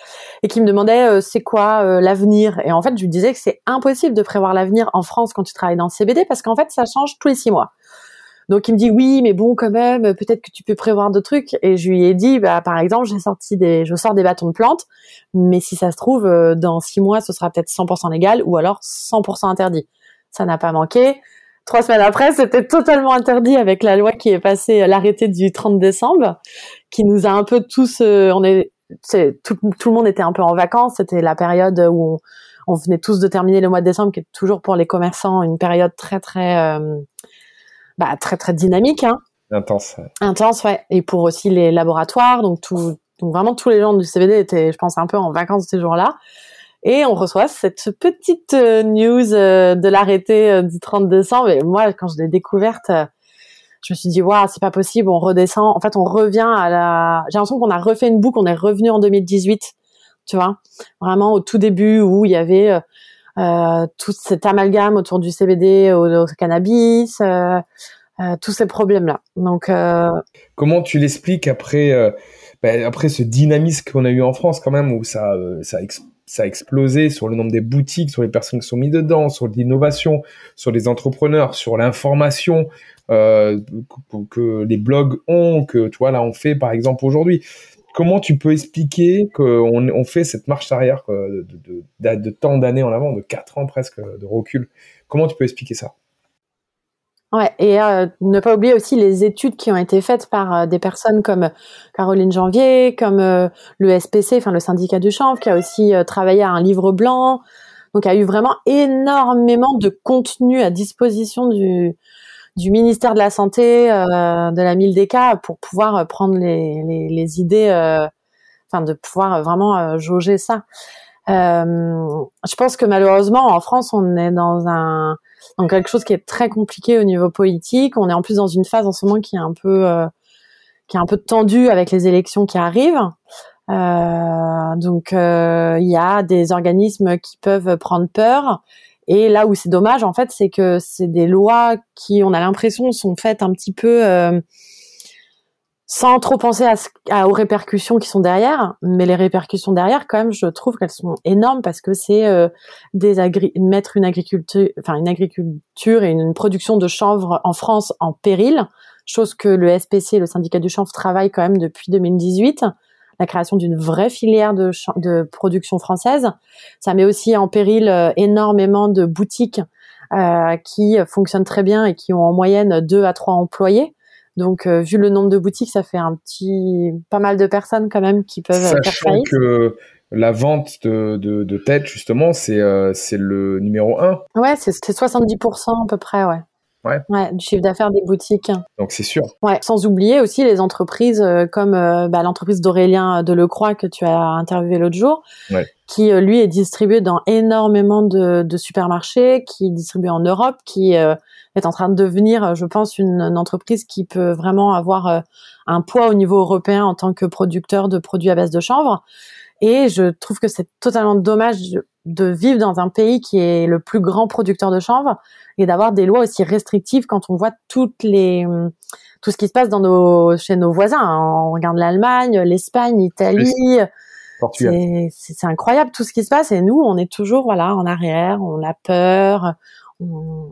et qui me demandait euh, c'est quoi euh, l'avenir? Et en fait, je lui disais que c'est impossible de prévoir l'avenir en France quand tu travailles dans le CBD parce qu'en fait, ça change tous les six mois. Donc il me dit oui, mais bon quand même, peut-être que tu peux prévoir de trucs. Et je lui ai dit, bah par exemple, j'ai sorti des, je sors des bâtons de plantes, mais si ça se trouve dans six mois, ce sera peut-être 100% légal ou alors 100% interdit. Ça n'a pas manqué. Trois semaines après, c'était totalement interdit avec la loi qui est passée, l'arrêté du 30 décembre, qui nous a un peu tous, euh, on est, tout, tout, le monde était un peu en vacances. C'était la période où on, on, venait tous de terminer le mois de décembre, qui est toujours pour les commerçants une période très très, euh, bah, très très dynamique. Hein. Intense. Ouais. Intense, ouais. Et pour aussi les laboratoires, donc tout, donc vraiment tous les gens du CBD étaient, je pense, un peu en vacances ces jours-là. Et on reçoit cette petite euh, news euh, de l'arrêté euh, du 30 décembre. Et moi, quand je l'ai découverte, je me suis dit, waouh, c'est pas possible, on redescend. En fait, on revient à la... J'ai l'impression qu'on a refait une boucle, on est revenu en 2018, tu vois. Vraiment au tout début où il y avait tout cet amalgame autour du CBD, au, cannabis, tous ces problèmes-là. Donc... Comment tu l'expliques après, ben, après ce dynamisme qu'on a eu en France quand même, où ça, ça ça a explosé sur le nombre des boutiques, sur les personnes qui sont mises dedans, sur l'innovation, sur les entrepreneurs, sur l'information euh, que, les blogs ont, que tu vois là on fait par exemple aujourd'hui. Comment tu peux expliquer qu'on on fait cette marche arrière de, de, de, tant d'années en avant, de quatre ans presque de recul? Comment tu peux expliquer ça? Ouais, et euh, ne pas oublier aussi les études qui ont été faites par euh, des personnes comme Caroline Janvier, comme euh, le SPC, enfin le syndicat du chanvre, qui a aussi euh, travaillé à un livre blanc. Donc, il y a eu vraiment énormément de contenu à disposition du, du ministère de la Santé, euh, de la MILDECA, pour pouvoir prendre les, les, les idées, enfin de pouvoir vraiment jauger ça. Je pense que malheureusement, en France, on est dans un donc quelque chose qui est très compliqué au niveau politique. On est en plus dans une phase en ce moment qui est un peu euh, qui est un peu tendue avec les élections qui arrivent. Euh, donc euh, il y a des organismes qui peuvent prendre peur. Et là où c'est dommage, en fait, c'est que c'est des lois qui, on a l'impression, sont faites un petit peu euh, sans trop penser à, à, aux répercussions qui sont derrière, mais les répercussions derrière, quand même, je trouve qu'elles sont énormes parce que c'est euh, mettre une agriculture, enfin une agriculture et une production de chanvre en France en péril. chose que le SPC, le syndicat du chanvre, travaille quand même depuis 2018 la création d'une vraie filière de, de, production française. Ça met aussi en péril euh, énormément de boutiques euh, qui fonctionnent très bien et qui ont en moyenne deux à trois employés. Donc, euh, vu le nombre de boutiques, ça fait un petit, pas mal de personnes quand même qui peuvent Sachant faire faillite. que la vente de, de, de tête, justement, c'est c'est le numéro un. Ouais, c'est 70% à peu près, ouais. Ouais. ouais. du chiffre d'affaires des boutiques. Donc c'est sûr. Ouais, sans oublier aussi les entreprises euh, comme euh, bah, l'entreprise d'Aurélien Delecroix que tu as interviewé l'autre jour, ouais. qui euh, lui est distribué dans énormément de, de, supermarchés, qui est distribué en Europe, qui est en train de devenir, je pense, une, une entreprise qui peut vraiment avoir un poids au niveau européen en tant que producteur de produits à base de chanvre. Et je trouve que c'est totalement dommage de vivre dans un pays qui est le plus grand producteur de chanvre et d'avoir des lois aussi restrictives quand on voit toutes les tout ce qui se passe dans nos chez nos voisins. On regarde l'Allemagne, l'Espagne, l'Italie. C'est incroyable tout ce qui se passe et nous on est toujours voilà en arrière, on a peur. On...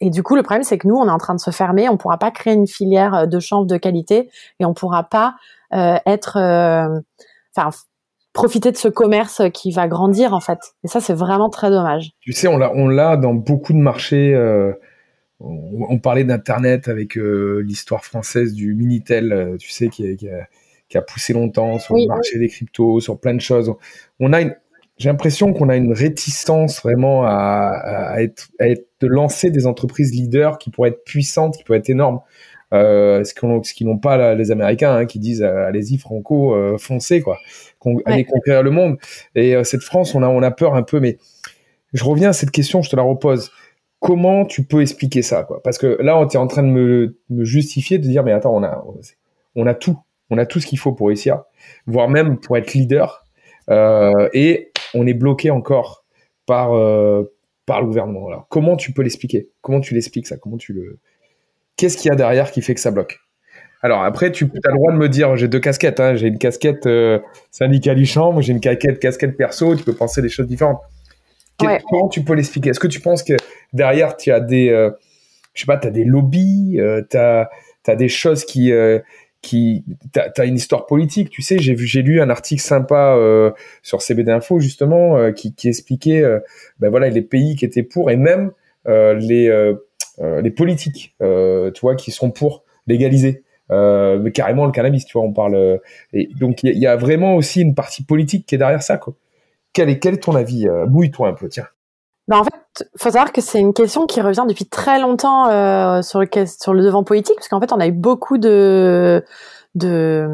Et du coup le problème c'est que nous on est en train de se fermer, on pourra pas créer une filière de chanvre de qualité et on pourra pas euh, être euh, enfin profiter de ce commerce qui va grandir en fait. Et ça, c'est vraiment très dommage. Tu sais, on l'a, on l'a dans beaucoup de marchés. Euh, on, on, parlait d'internet avec euh, l'histoire française du minitel, euh, tu sais, qui, qui, a, qui, a, poussé longtemps sur oui, le marché oui. des cryptos, sur plein de choses. On a une, j'ai l'impression qu'on a une réticence vraiment à, à, être, à être de lancer des entreprises leaders qui pourraient être puissantes, qui pourraient être énormes. Euh, ce qu'ils n'ont pas là, les Américains hein, qui disent euh, allez-y Franco euh, foncez quoi. Con Ouais. allez conquérir le monde. Et cette France on a on a peur un peu mais je reviens à cette question je te la repose. Comment tu peux expliquer ça quoi? Parce que là on est en train de me, me justifier de dire mais attends on a on a tout. On a tout ce qu'il faut pour réussir voire même pour être leader. Euh, et on est bloqué encore par euh, par le gouvernement alors. Comment tu peux l'expliquer? Comment tu l'expliques ça? Comment tu le qu'est-ce qu'il y a derrière qui fait que ça bloque? Alors après, tu as le droit de me dire, j'ai deux casquettes. Hein. J'ai une casquette euh, syndicat du chambre, j'ai une casquette, casquette perso. Tu peux penser des choses différentes. Ouais. Comment tu peux l'expliquer Est-ce que tu penses que derrière, tu as des, euh, je sais pas, tu as des lobbies, euh, tu as, as, des choses qui, euh, qui, t'as as une histoire politique? Tu sais, j'ai vu, j'ai lu un article sympa sur CBD Info justement qui, qui expliquait, ben voilà, les pays qui étaient pour et même les, les politiques, euh, tu vois, qui sont pour légaliser. Euh, mais carrément le cannabis, tu vois, on parle. euh, et donc il y, y, a vraiment aussi une partie politique qui est derrière ça, quoi. Quel est, quel est ton avis euh, Bouille-toi un peu, tiens. Bah en fait, faut savoir que c'est une question qui revient depuis très longtemps euh, sur, le, sur le devant politique, parce qu'en fait, on a eu beaucoup de de,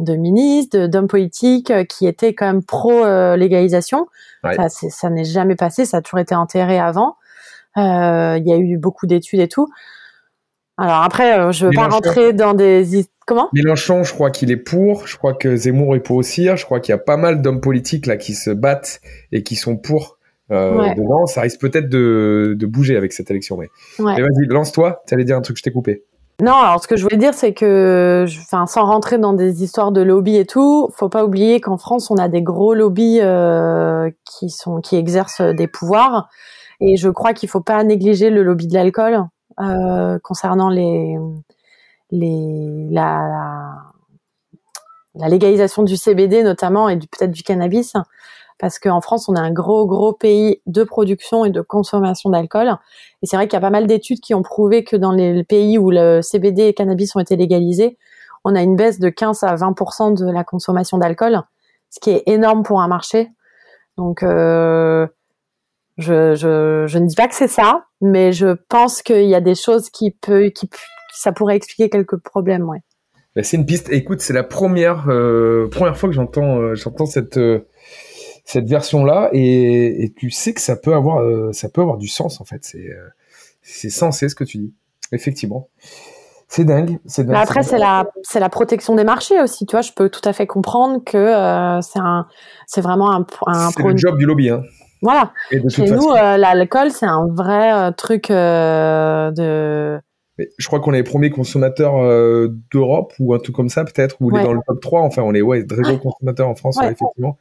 de ministres, d'hommes politiques euh, qui étaient quand même pro euh, légalisation. Ouais. Ça, ça n'est jamais passé, ça a toujours été enterré avant. Euh, Il y a eu beaucoup d'études et tout. Alors après, euh, je veux pas rentrer dans des comment? Mélenchon, je crois qu'il est pour. Je crois que Zemmour est pour aussi. Je crois qu'il y a pas mal d'hommes politiques là qui se battent et qui sont pour. Euh, Ouais. dedans, ça risque peut-être de, de bouger avec cette élection. Mais, Ouais. mais vas-y, lance-toi. Tu allais dire un truc, je t'ai coupé. Non, alors ce que je voulais dire, c'est que, enfin, sans rentrer dans des histoires de lobby et tout, faut pas oublier qu'en France, on a des gros lobbies euh, qui sont, qui exercent des pouvoirs, et je crois qu'il faut pas négliger le lobby de l'alcool euh, concernant les, les, la, la, légalisation du CBD notamment et peut-être du cannabis, parce qu'en France, on est un gros gros pays de production et de consommation d'alcool. Et c'est vrai qu'il y a pas mal d'études qui ont prouvé que dans les pays où le CBD et le cannabis ont été légalisés, on a une baisse de 15 à 20% de la consommation d'alcool, ce qui est énorme pour un marché. Donc, euh, je, je, je ne dis pas que c'est ça, mais je pense qu'il y a des choses qui peut, qui, ça pourrait expliquer quelques problèmes, ouais. Bah, c'est une piste. Écoute, c'est la première euh, première fois que j'entends euh, j'entends cette euh, cette version là et, et tu sais que ça peut avoir ça peut avoir du sens en fait. C'est c'est sensé ce que tu dis. Effectivement. C'est dingue. C'est dingue. Mais après, c'est la, c'est la protection des marchés aussi. Tu vois, je peux tout à fait comprendre que euh, c'est un, c'est vraiment un, un C'est le job du lobby. Hein. Voilà. Et de Chez toute nous, façon, euh, l'alcool, c'est un vrai euh, truc euh, de. mais je crois qu'on est les premiers consommateurs euh, d'Europe ou un truc comme ça peut-être, ou on est Ouais. dans le top 3. Enfin, on est ouais, très gros consommateurs en France, Ouais. ouais, effectivement.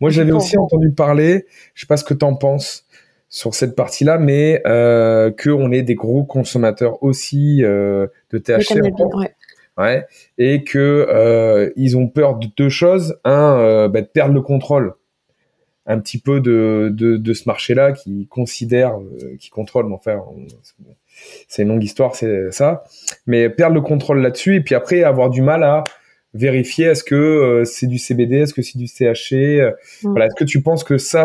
Moi, j'avais aussi entendu parler, je sais pas ce que tu en penses, sur cette partie-là, mais euh, que on est des gros consommateurs aussi euh, de THC. ouais. Et que ils ont peur de deux choses. Un, bah, de perdre le contrôle un petit peu de, de, de ce marché-là qui considère, euh, qui contrôle, mais enfin, c'est une longue histoire, c'est ça. Mais perdre le contrôle là-dessus, et puis après avoir du mal à vérifier est-ce que euh, c'est du CBD, est-ce que c'est du THC. euh, Mm. Voilà, est-ce que tu penses que ça,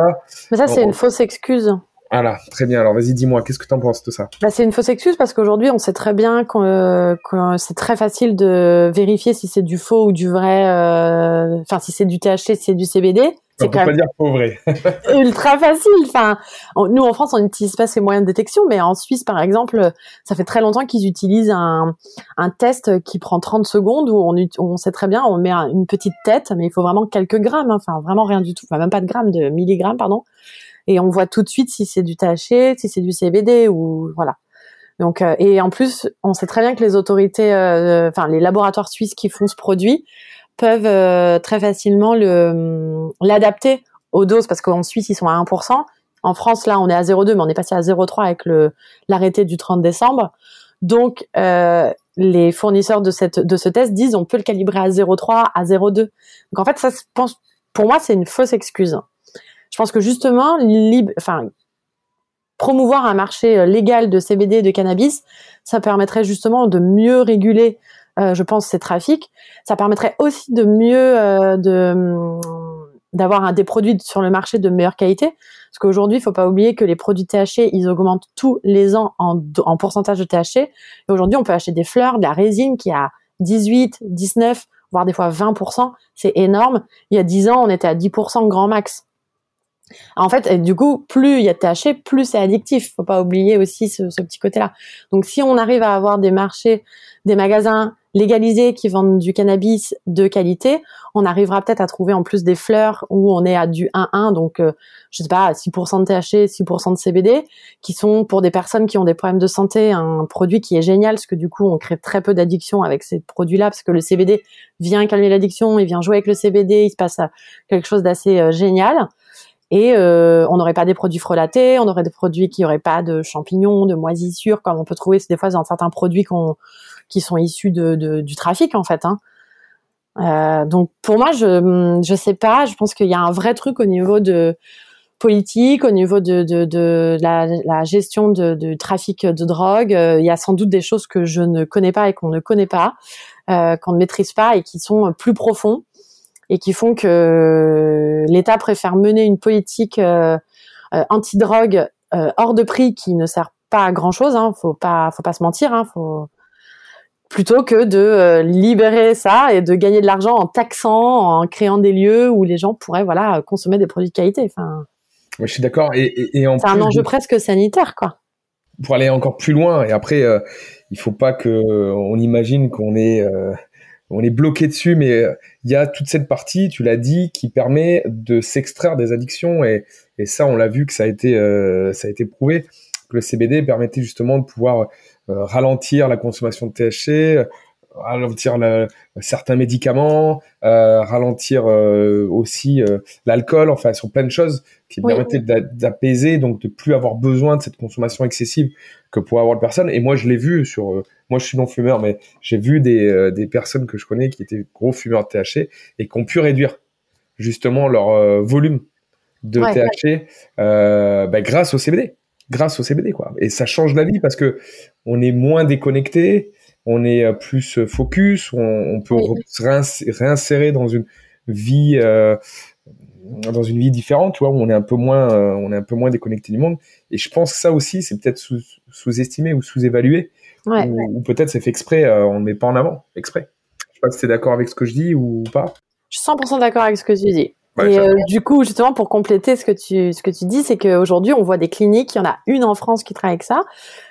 Mais ça, c'est une fausse excuse. Voilà, très bien. Alors vas-y, dis-moi, qu'est-ce que tu en penses de ça? Bah, c'est une fausse excuse parce qu'aujourd'hui, on sait très bien qu'on, euh, que c'est très facile de vérifier si c'est du faux ou du vrai, euh, enfin, si c'est du THC, si c'est du CBD. On peut pas dire faux vrai. ultra facile. Enfin, on- nous en France, on n'utilise pas ces moyens de détection, mais en Suisse, par exemple, ça fait très longtemps qu'ils utilisent un, un test qui prend 30 secondes où on, sait très bien, on met un- une petite tête, mais il faut vraiment quelques grammes, hein. enfin vraiment rien du tout, enfin même pas de grammes, de milligrammes, pardon. Et on voit tout de suite si c'est du THC, si c'est du CBD ou voilà. Donc euh, et en plus, on sait très bien que les autorités, euh, enfin les laboratoires suisses qui font ce produit peuvent euh, très facilement le l'adapter aux doses parce qu'en Suisse ils sont à 1%. En France là on est à 0,2 mais on est passé à 0,3 avec le l'arrêté du 30 décembre. Donc euh, les fournisseurs de cette de ce test disent on peut le calibrer à 0,3 à 0,2. Donc en fait ça je pense pour moi c'est une fausse excuse. Je pense que justement enfin promouvoir un marché euh, légal de CBD et de cannabis, ça permettrait justement de mieux réguler euh, je pense ces trafics. Ça permettrait aussi de mieux euh, de hum, d'avoir des produits sur le marché de meilleure qualité. Parce qu'aujourd'hui, il faut pas oublier que les produits THC, ils augmentent tous les ans en, pourcentage de THC. Aujourd'hui, on peut acheter des fleurs, de la résine qui a 18, 19, voire des fois 20%. C'est énorme. Il y a 10 ans, on était à 10% grand max. En fait, du coup, plus il y a de THC, plus c'est addictif. Faut pas oublier aussi ce, ce petit côté-là. Donc, si on arrive à avoir des marchés, des magasins légalisés qui vendent du cannabis de qualité, on arrivera peut-être à trouver en plus des fleurs où on est à du 1-1, donc euh, je sais pas, 6% de THC, 6% de CBD, qui sont pour des personnes qui ont des problèmes de santé un produit qui est génial, parce que du coup on crée très peu d'addiction avec ces produits-là, parce que le CBD vient calmer l'addiction, il vient jouer avec le CBD, il se passe euh, quelque chose d'assez euh, génial. Et euh, on n'aurait pas des produits frelatés, on aurait des produits qui n'auraient pas de champignons, de moisissures, comme on peut trouver des fois dans certains produits qui sont issus du trafic en fait. Hein. Euh, donc pour moi, je je sais pas. Je pense qu'il y a un vrai truc au niveau de politique, au niveau de, de, de la, gestion de trafic de drogue. Euh, il y a sans doute des choses que je ne connais pas et qu'on ne connaît pas, euh, qu'on ne maîtrise pas et qui sont plus profonds et qui font que l'État préfère mener une politique euh, euh, anti-drogue euh, hors de prix qui ne sert pas à grand chose. Hein, faut pas, faut pas se mentir. Hein, faut plutôt que de euh, libérer ça et de gagner de l'argent en taxant, en créant des lieux où les gens pourraient voilà consommer des produits de qualité. Enfin, Ouais, je suis d'accord. Et, et, et c'est un enjeu presque sanitaire, quoi. pour aller encore plus loin, et après, euh, il faut pas que euh, on imagine qu'on est euh, on est bloqué dessus, mais euh, il y a toute cette partie, tu l'as dit, qui permet de s'extraire des addictions, et, et ça, on l'a vu que ça a été euh, ça a été prouvé que le CBD permettait justement de pouvoir euh, ralentir la consommation de THC, ralentir certains médicaments, ralentir aussi l'alcool, enfin sur plein de choses qui Oui. d'a- d'apaiser, donc de plus avoir besoin de cette consommation excessive que pourrait avoir le personne. Et moi, je l'ai vu sur, euh, moi, je suis non fumeur, mais j'ai vu des, euh, des personnes que je connais qui étaient gros fumeurs de THC et qui ont pu réduire justement leur euh, volume de Ouais. THC bah, grâce au CBD, grâce au CBD quoi. Et ça change la vie parce que on est moins déconnecté, on est plus focus, on, on peut Oui. se réins- réinsérer dans une vie euh, dans une vie différente, tu vois, où on est un peu moins, euh, on est un peu moins déconnecté du monde. Et je pense que ça aussi, c'est peut-être sous- sous-estimé ou sous-évalué, Ouais. ou, ou peut-être c'est fait exprès, euh, on ne met pas en avant, exprès. Je sais pas si tu es d'accord avec ce que je dis ou pas. Je suis 100% d'accord avec ce que tu dis. Ouais, et euh, du coup, justement, pour compléter ce que tu ce que tu dis, c'est qu'aujourd'hui, on voit des cliniques. Il y en a une en France qui travaille avec ça,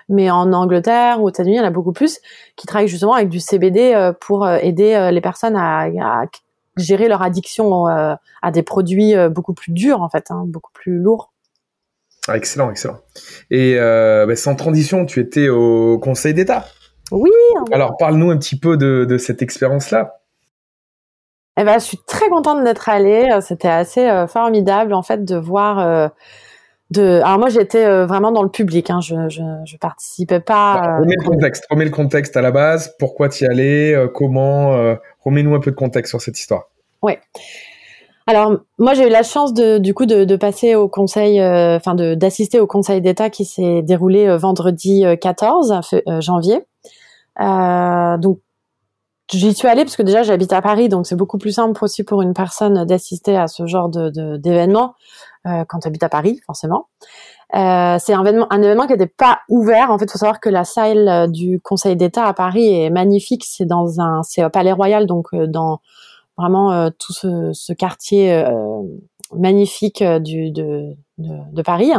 mais en Angleterre ou aux États-Unis, il y en a beaucoup plus qui travaillent justement avec du CBD pour aider les personnes à, à gérer leur addiction euh, à des produits euh, beaucoup plus durs, en fait, hein, beaucoup plus lourds. Ah, excellent, excellent. Et euh, bah, sans transition, tu étais au Conseil d'État. Oui. Alors, parle-nous un petit peu de, de cette expérience-là. Eh ben, je suis très contente d'être allée. C'était assez euh, formidable en fait de voir euh, de. Alors moi, j'étais euh, vraiment dans le public. Hein. Je, je, je participais pas. Bah, remets le contexte. Remets le contexte à la base. Pourquoi tu y allais Comment Remets-nous un peu de contexte sur cette histoire. Ouais. Alors moi j'ai eu la chance de du coup de, passer au conseil, enfin de d'assister au conseil d'État qui s'est déroulé vendredi 14 janvier. donc j'y suis allée parce que déjà j'habite à Paris, donc c'est beaucoup plus simple aussi pour une personne d'assister à ce genre de d'événement euh, quand tu habites à Paris, forcément. Euh, c'est un événement, un événement qui n'était pas ouvert. En fait, il faut savoir que la salle euh, du Conseil d'État à Paris est magnifique. C'est dans un, c'est au Palais Royal, donc dans vraiment tout ce, ce quartier magnifique du, de, de, Paris.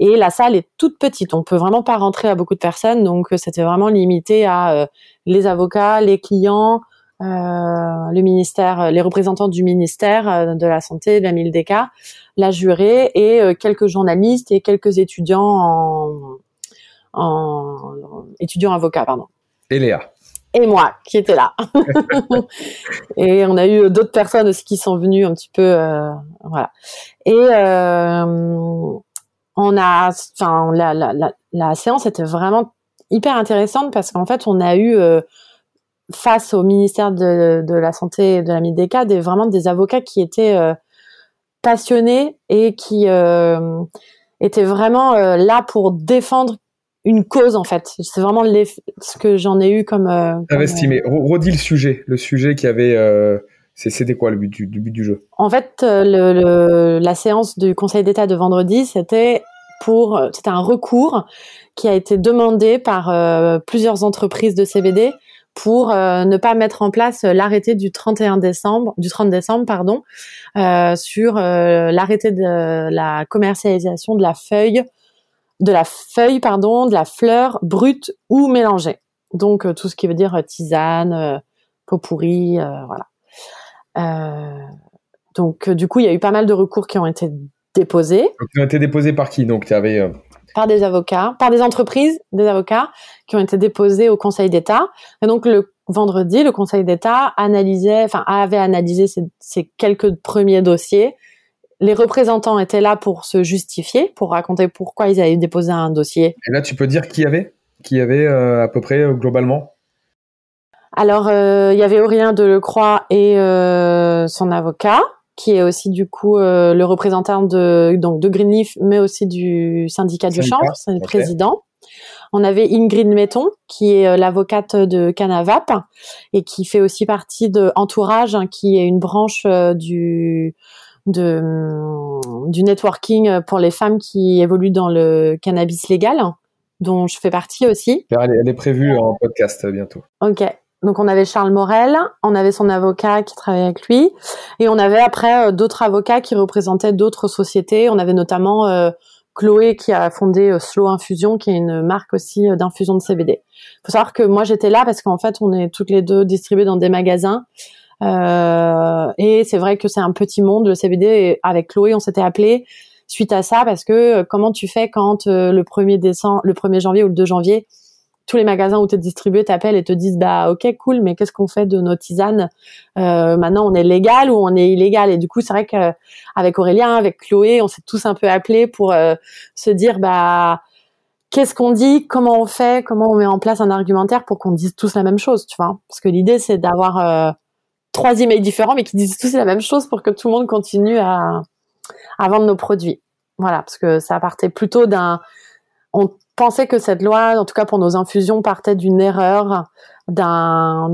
Et la salle est toute petite. On peut vraiment pas rentrer à beaucoup de personnes, donc c'était vraiment limité à les avocats, les clients, euh, le ministère, les représentants du ministère de la santé, de la MILDECA, la jurée et euh, quelques journalistes et quelques étudiants en, en, étudiants avocats, pardon. Et Léa. Et moi, qui était là. et on a eu d'autres personnes aussi qui sont venues un petit peu, euh, voilà. Et euh, on a, enfin, la, la, la, la, séance était vraiment hyper intéressante parce qu'en fait, on a eu euh, face au ministère de, de, la santé et de la MIDECA des vraiment des avocats qui étaient euh, passionnés et qui euh, étaient vraiment euh, là pour défendre une cause en fait. C'est vraiment ce que j'en ai eu comme. Euh, Estimé. Redis le sujet, le sujet qui avait. C'était quoi le but du, du, but du jeu? En fait, le, le, la séance du Conseil d'État de vendredi, c'était pour, c'était un recours qui a été demandé par plusieurs entreprises de CBD pour euh, ne pas mettre en place l'arrêté du 31 décembre, du 30 décembre, pardon, euh, sur euh, l'arrêté de la commercialisation de la feuille, de la feuille, pardon, de la fleur brute ou mélangée. Donc tout ce qui veut dire tisane, peau pourrie, voilà. donc du coup, il y a eu pas mal de recours qui ont été déposés. Qui ont été déposés par qui? Donc tu avais par des avocats, par des entreprises, des avocats qui ont été déposés au Conseil d'État. Et donc le vendredi, le Conseil d'État analysait, enfin avait analysé ces, quelques premiers dossiers. Les représentants étaient là pour se justifier, pour raconter pourquoi ils avaient déposé un dossier. Et là, tu peux dire qui y avait, qui y avait euh, à peu près euh, globalement? Alors, euh, il y avait Aurélien Delecroix et son avocat qui est aussi du coup euh, le représentant de donc de Greenleaf, mais aussi du syndicat du chanvre, c'est le président. On avait Ingrid Metton, qui est euh, l'avocate de Canavap et qui fait aussi partie de Entourage, hein, qui est une branche euh, du de, mm, du networking pour les femmes qui évoluent dans le cannabis légal, dont je fais partie aussi. Elle est, prévue en podcast bientôt. Ok. Donc on avait Charles Morel, on avait son avocat qui travaillait avec lui, et on avait après euh, d'autres avocats qui représentaient d'autres sociétés. On avait notamment euh, Chloé qui a fondé euh, Slow Infusion, qui est une marque aussi d'infusion de CBD. Faut savoir que moi j'étais là parce qu'en fait on est toutes les deux distribuées dans des magasins. et c'est vrai que c'est un petit monde le CBD. Et avec Chloé, on s'était appelé suite à ça parce que comment tu fais quand le 1er décembre, le 1er janvier ou le 2 janvier, tous les magasins où tu es distribué t'appellent et te disent bah ok cool mais qu'est-ce qu'on fait de nos tisanes? Euh, maintenant on est légal ou on est illégal? Et du coup c'est vrai qu'avec Aurélien avec Chloé on s'est tous un peu appelés pour euh, se dire bah qu'est-ce qu'on dit? Comment on fait? Comment on met en place un argumentaire pour qu'on dise tous la même chose tu vois? Parce que l'idée c'est d'avoir euh, trois emails différents mais qui disent tous la même chose pour que tout le monde continue à, à vendre nos produits. Voilà parce que ça partait plutôt d'un on pensais que cette loi, en tout cas pour nos infusions, partait d'une erreur, d'un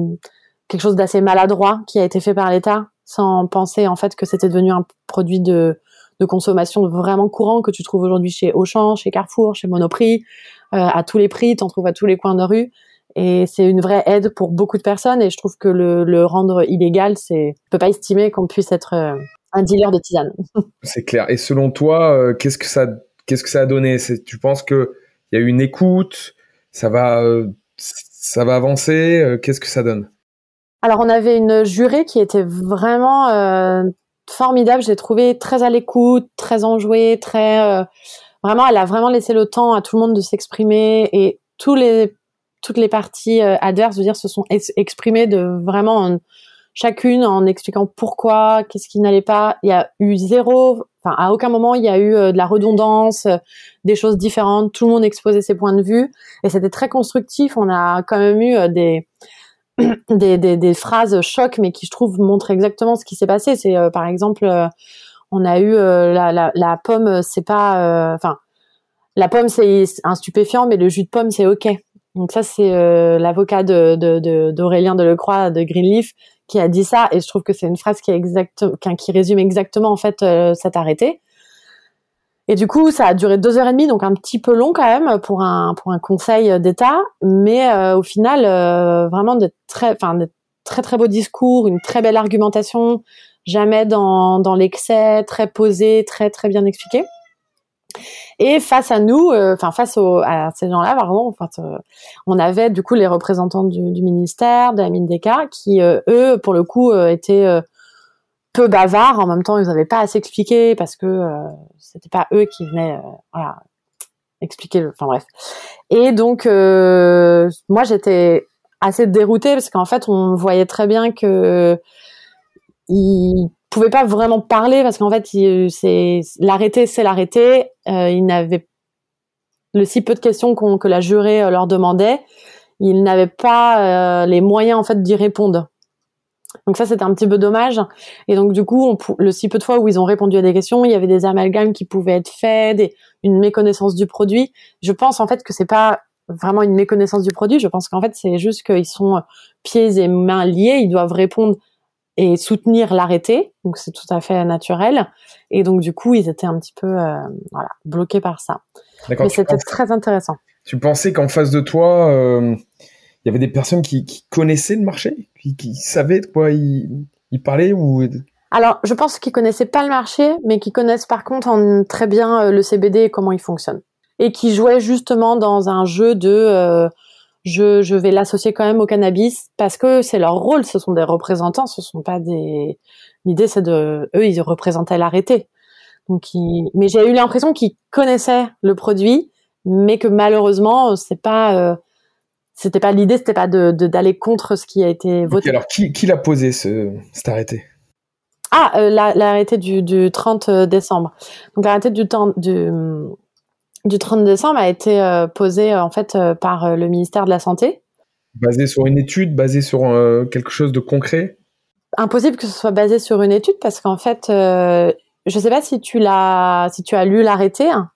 quelque chose d'assez maladroit qui a été fait par l'État, sans penser en fait que c'était devenu un produit de, consommation vraiment courant que tu trouves aujourd'hui chez Auchan, chez Carrefour, chez Monoprix, euh, à tous les prix, t'en trouves à tous les coins de rue. Et c'est une vraie aide pour beaucoup de personnes. Et je trouve que le, rendre illégal, c'est, on peut pas estimer qu'on puisse être euh, un dealer de tisane. c'est clair. Et selon toi, euh, qu'est-ce que ça a donné? Tu penses que il y a une écoute, ça va, euh, ça va avancer. Euh, qu'est-ce que ça donne? Alors, on avait une jurée qui était vraiment euh, formidable. Je l'ai trouvée très à l'écoute, très enjouée, très vraiment. Elle a vraiment laissé le temps à tout le monde de s'exprimer et les toutes les parties adverses, je veux dire, se sont exprimées de vraiment chacune en expliquant pourquoi, qu'est-ce qui n'allait pas. Il y a eu zéro, enfin à aucun moment il y a eu euh, de la redondance, euh, des choses différentes. Tout le monde exposait ses points de vue et c'était très constructif. On a quand même eu euh, des des, phrases chocs, mais qui je trouve montrent exactement ce qui s'est passé. C'est par exemple, on a eu la, la, pomme, c'est pas, enfin, la pomme c'est un stupéfiant, mais le jus de pomme c'est ok. Donc ça c'est l'avocat de d'Aurélien de, de, Lecroix de Greenleaf qui a dit ça et je trouve que c'est une phrase qui est qui résume exactement en fait euh, cet arrêté. Et du coup, ça a duré deux heures et demie, donc un petit peu long quand même pour un pour un conseil d'État, mais euh, au final, euh, vraiment de très, enfin de très très beaux discours, une très belle argumentation, jamais dans dans l'excès, très posé, très très bien expliqué. Et face à nous, euh, enfin face à ces gens-là, pardon, enfin, euh, on avait du coup les représentants du, ministère, de la mine des cas, qui euh, eux, pour le coup, étaient peu bavards. En même temps, ils n'avaient pas à s'expliquer parce que c'était pas eux qui venaient, expliquer. Le... Enfin bref. Et donc, moi, j'étais assez déroutée parce qu'en fait, on voyait très bien que ils pouvait pas vraiment parler parce qu'en fait, c'est l'arrêté, c'est l'arrêté. Euh, il n'avait le si peu de questions que la jurée euh, leur demandait, ils n'avaient pas euh, les moyens en fait d'y répondre. Donc ça, c'était un petit peu dommage. Et donc du coup, le si peu de fois où ils ont répondu à des questions, il y avait des amalgames qui pouvaient être faits, des, une méconnaissance du produit. Je pense en fait que c'est pas vraiment une méconnaissance du produit. Je pense qu'en fait, c'est juste qu'ils sont pieds et mains liés. Ils doivent répondre et soutenir l'arrêté. Donc c'est tout à fait naturel. Et donc du coup, ils étaient un petit peu euh, voilà, bloqués par ça. Mais c'était très intéressant. Tu pensais qu'en face de toi, euh, il y avait des personnes qui, qui connaissaient le marché, qui, qui, savaient de quoi ils, ils parlaient ou alors, je pense qu'ils connaissaient pas le marché, mais qui connaissent par contre en, très bien euh, le CBD et comment il fonctionne, et qui jouaient justement dans un jeu de euh, je, je vais l'associer quand même au cannabis parce que c'est leur rôle. Ce sont des représentants, ce sont pas des. L'idée, c'est de eux, ils représentaient l'arrêté. Donc, ils... mais j'ai eu l'impression qu'ils connaissaient le produit, mais que malheureusement, c'est pas. Euh... C'était pas l'idée, c'était pas de d'aller contre ce qui a été voté. alors, qui, qui l'a posé ce, cet arrêté? Ah, euh, l'arrêté du, du 30 décembre. Donc l'arrêté du temps du du 30 décembre a été euh, posé euh, en fait euh, par le ministère de la Santé. Basé sur une étude, basé sur quelque chose de concret? Impossible que ce soit basé sur une étude parce qu'en fait, je ne sais pas si tu l'as, si tu as lu l'arrêté, hein,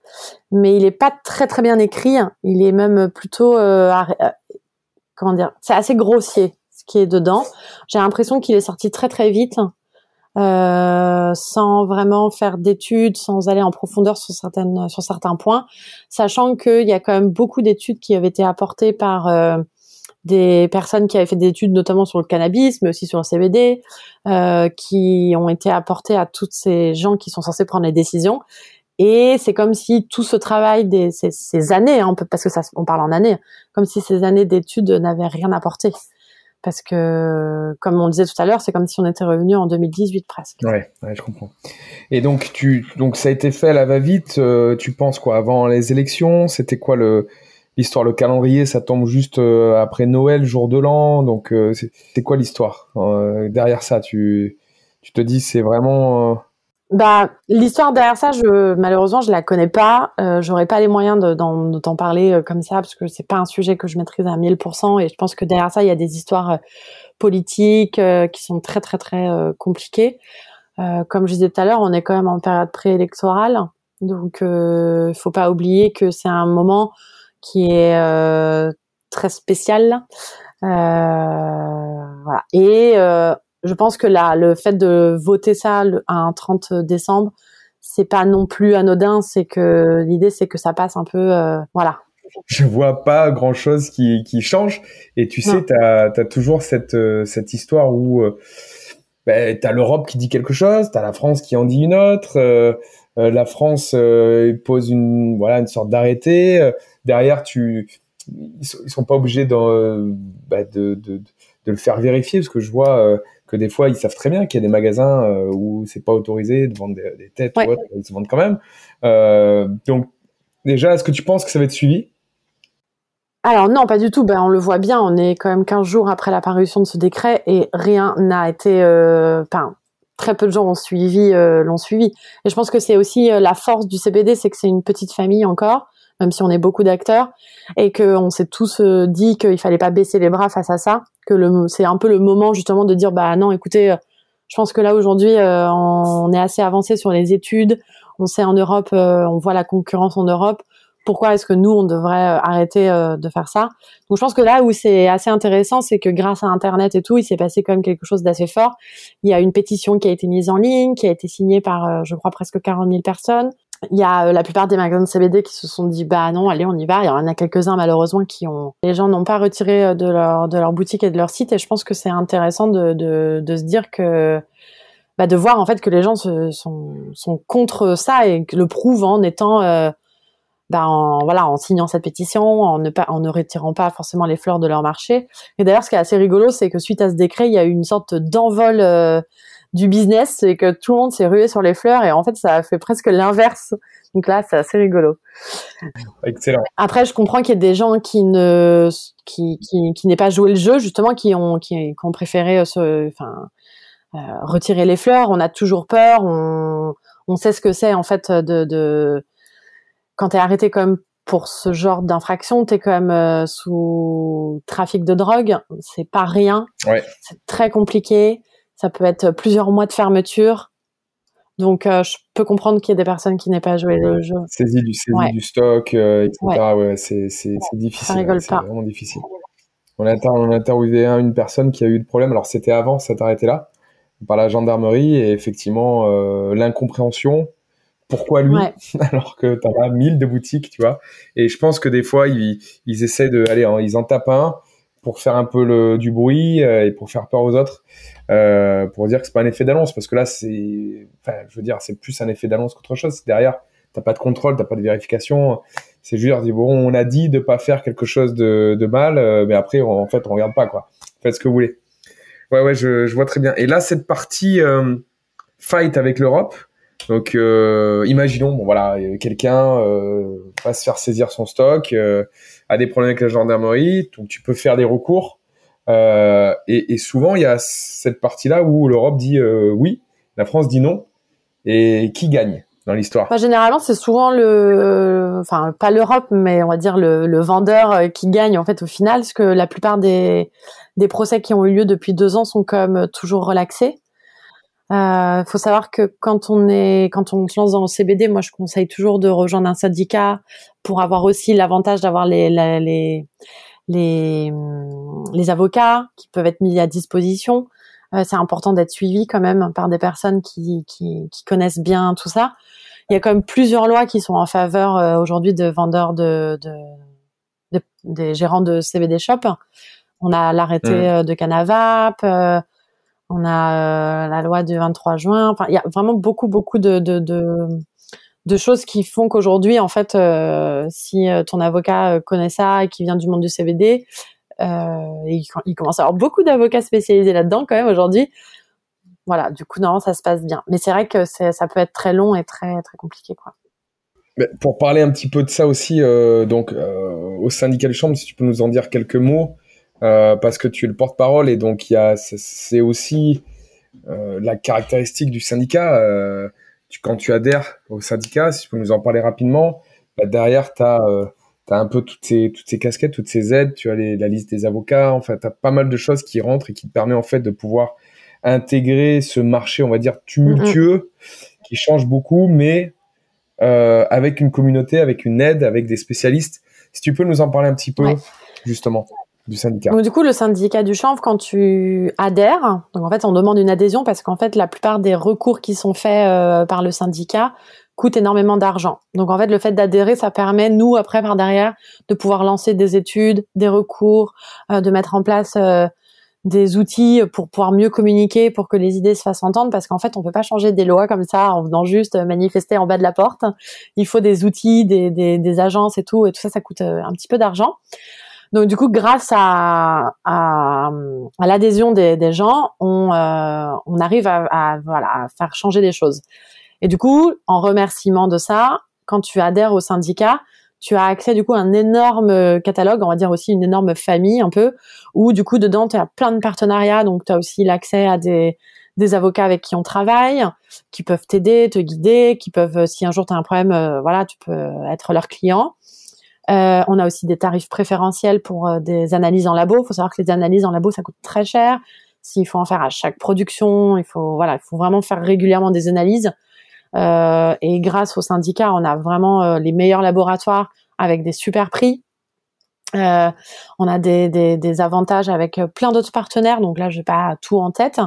mais il n'est pas très très bien écrit. Il est même plutôt, comment dire, c'est assez grossier ce qui est dedans. J'ai l'impression qu'il est sorti très très vite euh, sans vraiment faire d'études, sans aller en profondeur sur certaines sur certains points, sachant qu'il y a quand même beaucoup d'études qui avaient été apportées par euh, des personnes qui avaient fait des études notamment sur le cannabis, mais aussi sur le CBD, euh, qui ont été apportées à toutes ces gens qui sont censés prendre les décisions. Et c'est comme si tout ce travail des ces, années, hein, parce que ça, on parle en années, comme si ces années d'études n'avaient rien apporté parce que, comme on le disait tout à l'heure, c'est comme si on était revenu en 2018 presque. Ouais, je comprends. Et donc, tu, donc ça a été fait à la va-vite. Euh, tu penses quoi avant les élections? C'était quoi l'histoire, le calendrier? Ça tombe juste euh, après Noël, jour de l'an. Donc, euh, c'est quoi l'histoire derrière ça? Tu, tu te dis, c'est vraiment bah, l'histoire derrière ça, je, malheureusement, je la connais pas. Euh, J'aurais pas les moyens de, de t'en parler euh, comme ça parce que c'est pas un sujet que je maîtrise à 1000%. Et je pense que derrière ça, il y a des histoires euh, politiques euh, qui sont très très très compliquées. comme je disais tout à l'heure, on est quand même en période préélectorale, donc il faut pas oublier que c'est un moment qui est très spécial. voilà. Et je pense que là, le fait de voter ça un 30 décembre, c'est pas non plus anodin. C'est que l'idée, c'est que ça passe un peu, euh, voilà. Je vois pas grand chose qui, qui change. Et tu sais, tu as, toujours cette, euh, cette histoire où euh, ben, tu as l'Europe qui dit quelque chose, tu as la France qui en dit une autre. Euh, la France pose une, voilà, une sorte d'arrêté. derrière, tu, ils sont, sont pas obligés bah, de, de, de, le faire vérifier parce que je vois que des fois ils savent très bien qu'il y a des magasins euh, où c'est pas autorisé de vendre des, têtes ou autre, ils se vendent quand même. Euh, donc déjà, est-ce que tu penses que ça va être suivi? Alors non, pas du tout. Ben, on le voit bien, on est quand même 15 jours après la parution de ce décret et rien n'a été... Euh, très peu de gens ont suivi, euh, l'ont suivi. Et je pense que c'est aussi la force du CBD, c'est que c'est une petite famille encore, même si on est beaucoup d'acteurs, et qu'on s'est tous dit qu'il fallait pas baisser les bras face à ça, que le, c'est un peu le moment justement de dire, bah non, écoutez, je pense que là aujourd'hui, on est assez avancé sur les études, on sait en Europe, on voit la concurrence en Europe, pourquoi est-ce que nous on devrait euh, arrêter euh, de faire ça? Donc je pense que là où c'est assez intéressant, c'est que grâce à Internet et tout, il s'est passé quand même quelque chose d'assez fort. Il y a une pétition qui a été mise en ligne, qui a été signée par, euh, je crois, presque 40 000 personnes. Il y a la plupart des magasins de CBD qui se sont dit bah non allez on y va. Il y en a quelques-uns malheureusement qui ont les gens n'ont pas retiré de leur de leur boutique et de leur site et je pense que c'est intéressant de, de, de se dire que bah, de voir en fait que les gens se, sont sont contre ça et le prouvent en étant bah, en, voilà, en signant cette pétition, en ne, pas, en ne retirant pas forcément les fleurs de leur marché. Et d'ailleurs, ce qui est assez rigolo, c'est que suite à ce décret, il y a eu une sorte d'envol euh, du business, c'est que tout le monde s'est rué sur les fleurs et en fait, ça a fait presque l'inverse. Donc là, c'est assez rigolo. Excellent. Après, je comprends qu'il y ait des gens qui ne, qui, qui, qui n'aient pas joué le jeu, justement, qui ont, qui, qui ont préféré se, enfin, euh, retirer les fleurs. On a toujours peur. On, on sait ce que c'est en fait de, de quand t'es arrêté même pour ce genre d'infraction, t'es quand même euh, sous trafic de drogue. C'est pas rien. Ouais. C'est très compliqué. Ça peut être plusieurs mois de fermeture. Donc, euh, je peux comprendre qu'il y ait des personnes qui n'aient pas joué le jeu. Saisie du, saisie du stock, euh, etc. Ouais, c'est, c'est, difficile. Ça rigole c'est vraiment difficile. On a, on a interviewé un, une personne qui a eu le problème. Alors, c'était avant cet arrêté-là, par la gendarmerie. Et effectivement, l'incompréhension, pourquoi lui alors que t'as pas mille de boutiques, tu vois? Et je pense que des fois ils, ils essaient de, allez, ils en tapent un pour faire un peu le, du bruit euh, et pour faire peur aux autres, euh, pour dire que c'est pas un effet d'annonce, parce que là c'est, enfin, je veux dire, c'est plus un effet d'annonce qu'autre chose. Derrière, t'as pas de contrôle, t'as pas de vérification. C'est juste dire bon, on a dit de pas faire quelque chose de, mal, euh, mais après en fait on regarde pas quoi. Faites ce que vous voulez. Ouais ouais, je, vois très bien. Et là cette partie euh, fight avec l'Europe donc, imaginons, bon voilà, quelqu'un va se faire saisir son stock, a des problèmes avec la gendarmerie, donc tu peux faire des recours. Euh, et, souvent, il y a cette partie-là où l'Europe dit euh, oui, la France dit non. Et qui gagne dans l'histoire? Bah, Généralement, c'est souvent le, enfin pas l'Europe, mais on va dire le, vendeur euh, qui gagne en fait au final, parce que la plupart des des procès qui ont eu lieu depuis deux ans sont comme toujours relaxés. Il faut savoir que quand on est, quand on se lance dans le CBD, moi je conseille toujours de rejoindre un syndicat pour avoir aussi l'avantage d'avoir les, les, avocats qui peuvent être mis à disposition. Euh, c'est important d'être suivi quand même par des personnes qui, qui, qui, connaissent bien tout ça. Il y a quand même plusieurs lois qui sont en faveur euh, aujourd'hui de vendeurs de, de, de, des gérants de CBD shop. On a l'arrêté mmh. Euh, de Canavap. Euh, on a la loi du 23 juin. Enfin, il y a vraiment beaucoup, beaucoup de, de, de, de choses qui font qu'aujourd'hui, en fait, euh, si euh, ton avocat connaît ça et qui vient du monde du CBD, il, il, commence à avoir beaucoup d'avocats spécialisés là-dedans quand même aujourd'hui. Voilà, du coup, non, ça se passe bien. Mais c'est vrai que ça peut être très long et très, très compliqué, quoi. pour parler un petit peu de ça aussi, euh, donc au syndicat de chambre, si tu peux nous en dire quelques mots, euh, parce que tu es le porte-parole et donc c'est aussi euh, la caractéristique du syndicat. Tu, quand tu adhères au syndicat, si tu peux nous en parler rapidement, bah derrière tu as, euh, un peu toutes ces toutes ces casquettes, toutes ces aides. Tu as les, la liste des avocats. Enfin, tu as pas mal de choses qui rentrent et qui te permet en fait de pouvoir intégrer ce marché, on va dire tumultueux, qui change beaucoup, mais euh, avec une communauté, avec une aide, avec des spécialistes. Si tu peux nous en parler un petit peu, ouais. justement du syndicat. Du coup, le syndicat du chanvre, quand tu adhères, donc en fait, on demande une adhésion parce qu'en fait, la plupart des recours qui sont faits euh, par le syndicat coûtent énormément d'argent. Donc, en fait, le fait d'adhérer, ça permet, nous, après, par derrière, de pouvoir lancer des études, des recours, euh, de mettre en place euh, des outils pour pouvoir mieux communiquer, pour que les idées se fassent entendre, parce qu'en fait, on peut pas changer des lois comme ça en venant juste manifester en bas de la porte. Il faut des outils, des, des agences et tout, et tout ça, ça coûte un petit peu d'argent. Donc du coup, grâce à, à, à l'adhésion des, des, gens, on, euh, on arrive à, à, voilà, à faire changer les choses. Et du coup, en remerciement de ça, quand tu adhères au syndicat, tu as accès du coup à un énorme catalogue, on va dire aussi une énorme famille un peu, où du coup dedans tu as plein de partenariats, donc tu as aussi l'accès à des, des avocats avec qui on travaille, qui peuvent t'aider, te guider, qui peuvent, si un jour tu as un problème, voilà, tu peux être leur client. Euh, on a aussi des tarifs préférentiels pour euh, des analyses en labo. Il faut savoir que les analyses en labo, ça coûte très cher. S'il faut en faire à chaque production, il faut voilà, il faut vraiment faire régulièrement des analyses. Euh, et grâce au syndicat, on a vraiment les meilleurs laboratoires avec des super prix. on a des, des, avantages avec plein d'autres partenaires. Donc là, je n'ai pas tout en tête,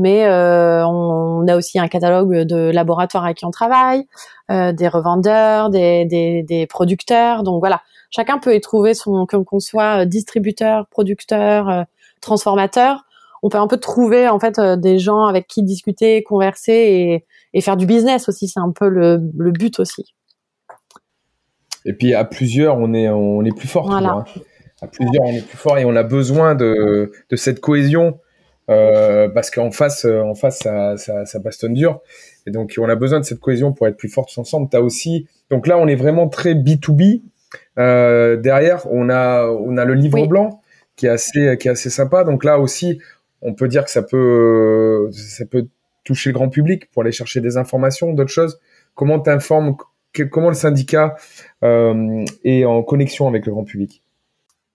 mais euh, on, a aussi un catalogue de laboratoires avec qui on travaille, euh, des revendeurs, des, des, des, producteurs. Donc voilà, chacun peut y trouver son, qu'on soit distributeur, producteur, euh, transformateur. On peut un peu trouver en fait euh, des gens avec qui discuter, converser et, et faire du business aussi. C'est un peu le, le, but aussi. Et puis à plusieurs, on est on est plus fort. Voilà. Hein. À plusieurs, on est plus fort et on a besoin de, de cette cohésion euh, parce qu'en face, euh, en face, ça, ça, ça, bastonne dur. Et donc, on a besoin de cette cohésion pour être plus forts ensemble. T'as aussi, donc là, on est vraiment très B2B. Euh, derrière, on a, on a le livre blanc qui est assez, qui est assez sympa. Donc là aussi, on peut dire que ça peut, ça peut toucher le grand public pour aller chercher des informations, d'autres choses. Comment t'informes, comment le syndicat euh, est en connexion avec le grand public?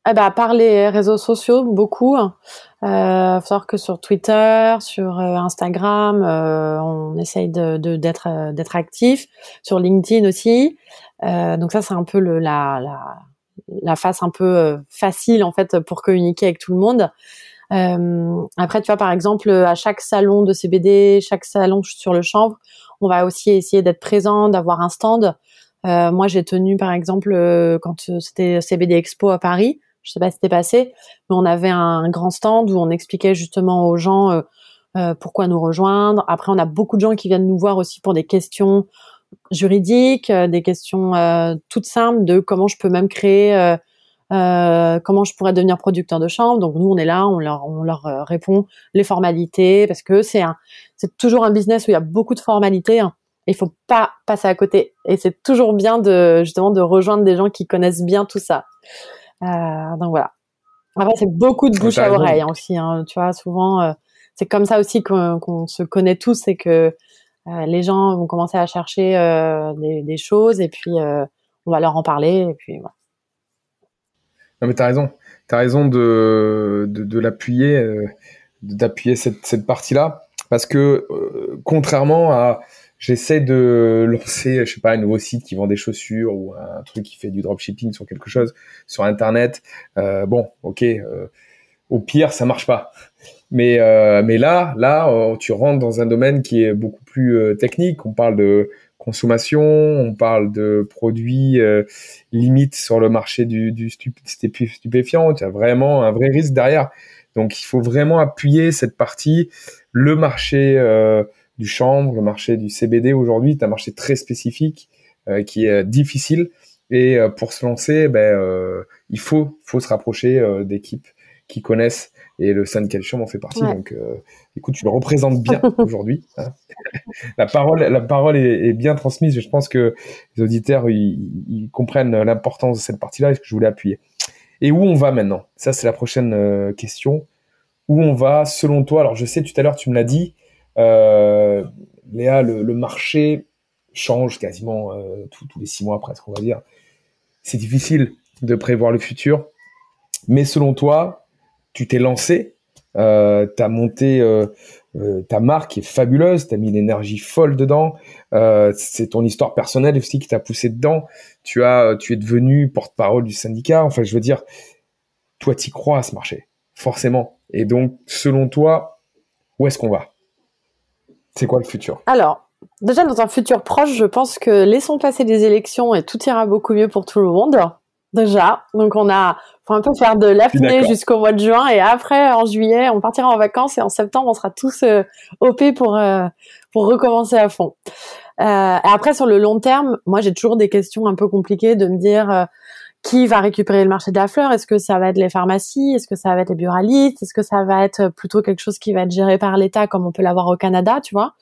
Eh ben, par les réseaux sociaux, beaucoup. Euh, faut savoir que sur Twitter, sur euh, Instagram, euh, on essaye de d'être euh, d'être actif. Sur LinkedIn aussi. Euh, donc ça, c'est un peu le, la, la, la face un peu facile en fait pour communiquer avec tout le monde. après, tu vois, par exemple, à chaque salon de CBD, chaque salon sur le chanvre, on va aussi essayer d'être présent, d'avoir un stand. moi, j'ai tenu, par exemple, quand c'était CBD Expo à Paris, je sais pas si c'était passé, mais on avait un grand stand où on expliquait justement aux gens euh, euh, pourquoi nous rejoindre. Après, on a beaucoup de gens qui viennent nous voir aussi pour des questions juridiques, euh, des questions toutes simples de comment je peux même créer, comment je pourrais devenir producteur de chambre. Donc nous, on est là, on leur, on leur répond les formalités parce que c'est un, c'est toujours un business où il y a beaucoup de formalités. Hein. Il faut pas passer à côté. Et c'est toujours bien de justement de rejoindre des gens qui connaissent bien tout ça. Euh, donc voilà. Après, c'est beaucoup de bouche à oreille hein, aussi. Hein, tu vois, souvent, euh, c'est comme ça aussi qu'on se connaît tous, c'est que euh, les gens vont commencer à chercher des, des, choses et puis on va leur en parler et puis voilà. Non mais t'as raison, t'as raison de, de, de l'appuyer, d'appuyer cette, cette partie-là parce que contrairement à j'essaie de lancer, je sais pas, un nouveau site qui vend des chaussures ou un truc qui fait du dropshipping sur quelque chose sur Internet. Euh, bon, ok, euh, au pire, ça marche pas. Mais euh, mais là, là, euh, tu rentres dans un domaine qui est beaucoup plus euh, technique. On parle de consommation, on parle de produits euh, limites sur le marché du, du stupéfiant. Tu as vraiment un vrai risque derrière. Donc, il faut vraiment appuyer cette partie, le marché du chanvre, le marché du CBD aujourd'hui est un marché très spécifique euh, qui est difficile. Et euh, pour se lancer, ben, euh, il faut, faut se rapprocher d'équipes qui connaissent. Et le syndicat du en fait partie. Donc, écoute, tu le représentes bien aujourd'hui. Hein. la parole, la parole est, bien transmise. Je pense que les auditeurs ils, comprennent l'importance de cette partie-là et ce que je voulais appuyer. Et où on va maintenant? Ça, c'est la prochaine question. Où on va, selon toi? Alors, je sais, tout à l'heure, tu me l'as dit, euh, Léa, le, le, marché change quasiment euh, tous les six mois presque, on va dire. C'est difficile de prévoir le futur. Mais selon toi, tu t'es lancé, euh, tu as monté euh, euh, ta marque qui est fabuleuse, tu as mis une énergie folle dedans, euh, c'est ton histoire personnelle aussi qui t'a poussé dedans, tu, as, tu es devenu porte-parole du syndicat, enfin je veux dire, toi tu crois à ce marché, forcément. Et donc, selon toi, où est-ce qu'on va? C'est quoi le futur? Alors, déjà dans un futur proche, je pense que laissons passer les élections et tout ira beaucoup mieux pour tout le monde. Déjà, donc on a, faut un peu faire de l'apnée jusqu'au mois de juin et après en juillet on partira en vacances et en septembre on sera tous euh, op pour euh, pour recommencer à fond. Euh, et après sur le long terme, moi j'ai toujours des questions un peu compliquées de me dire euh, qui va récupérer le marché de la fleur? Est-ce que ça va être les pharmacies? Est-ce que ça va être les buralistes? Est-ce que ça va être plutôt quelque chose qui va être géré par l'État comme on peut l'avoir au Canada, tu vois?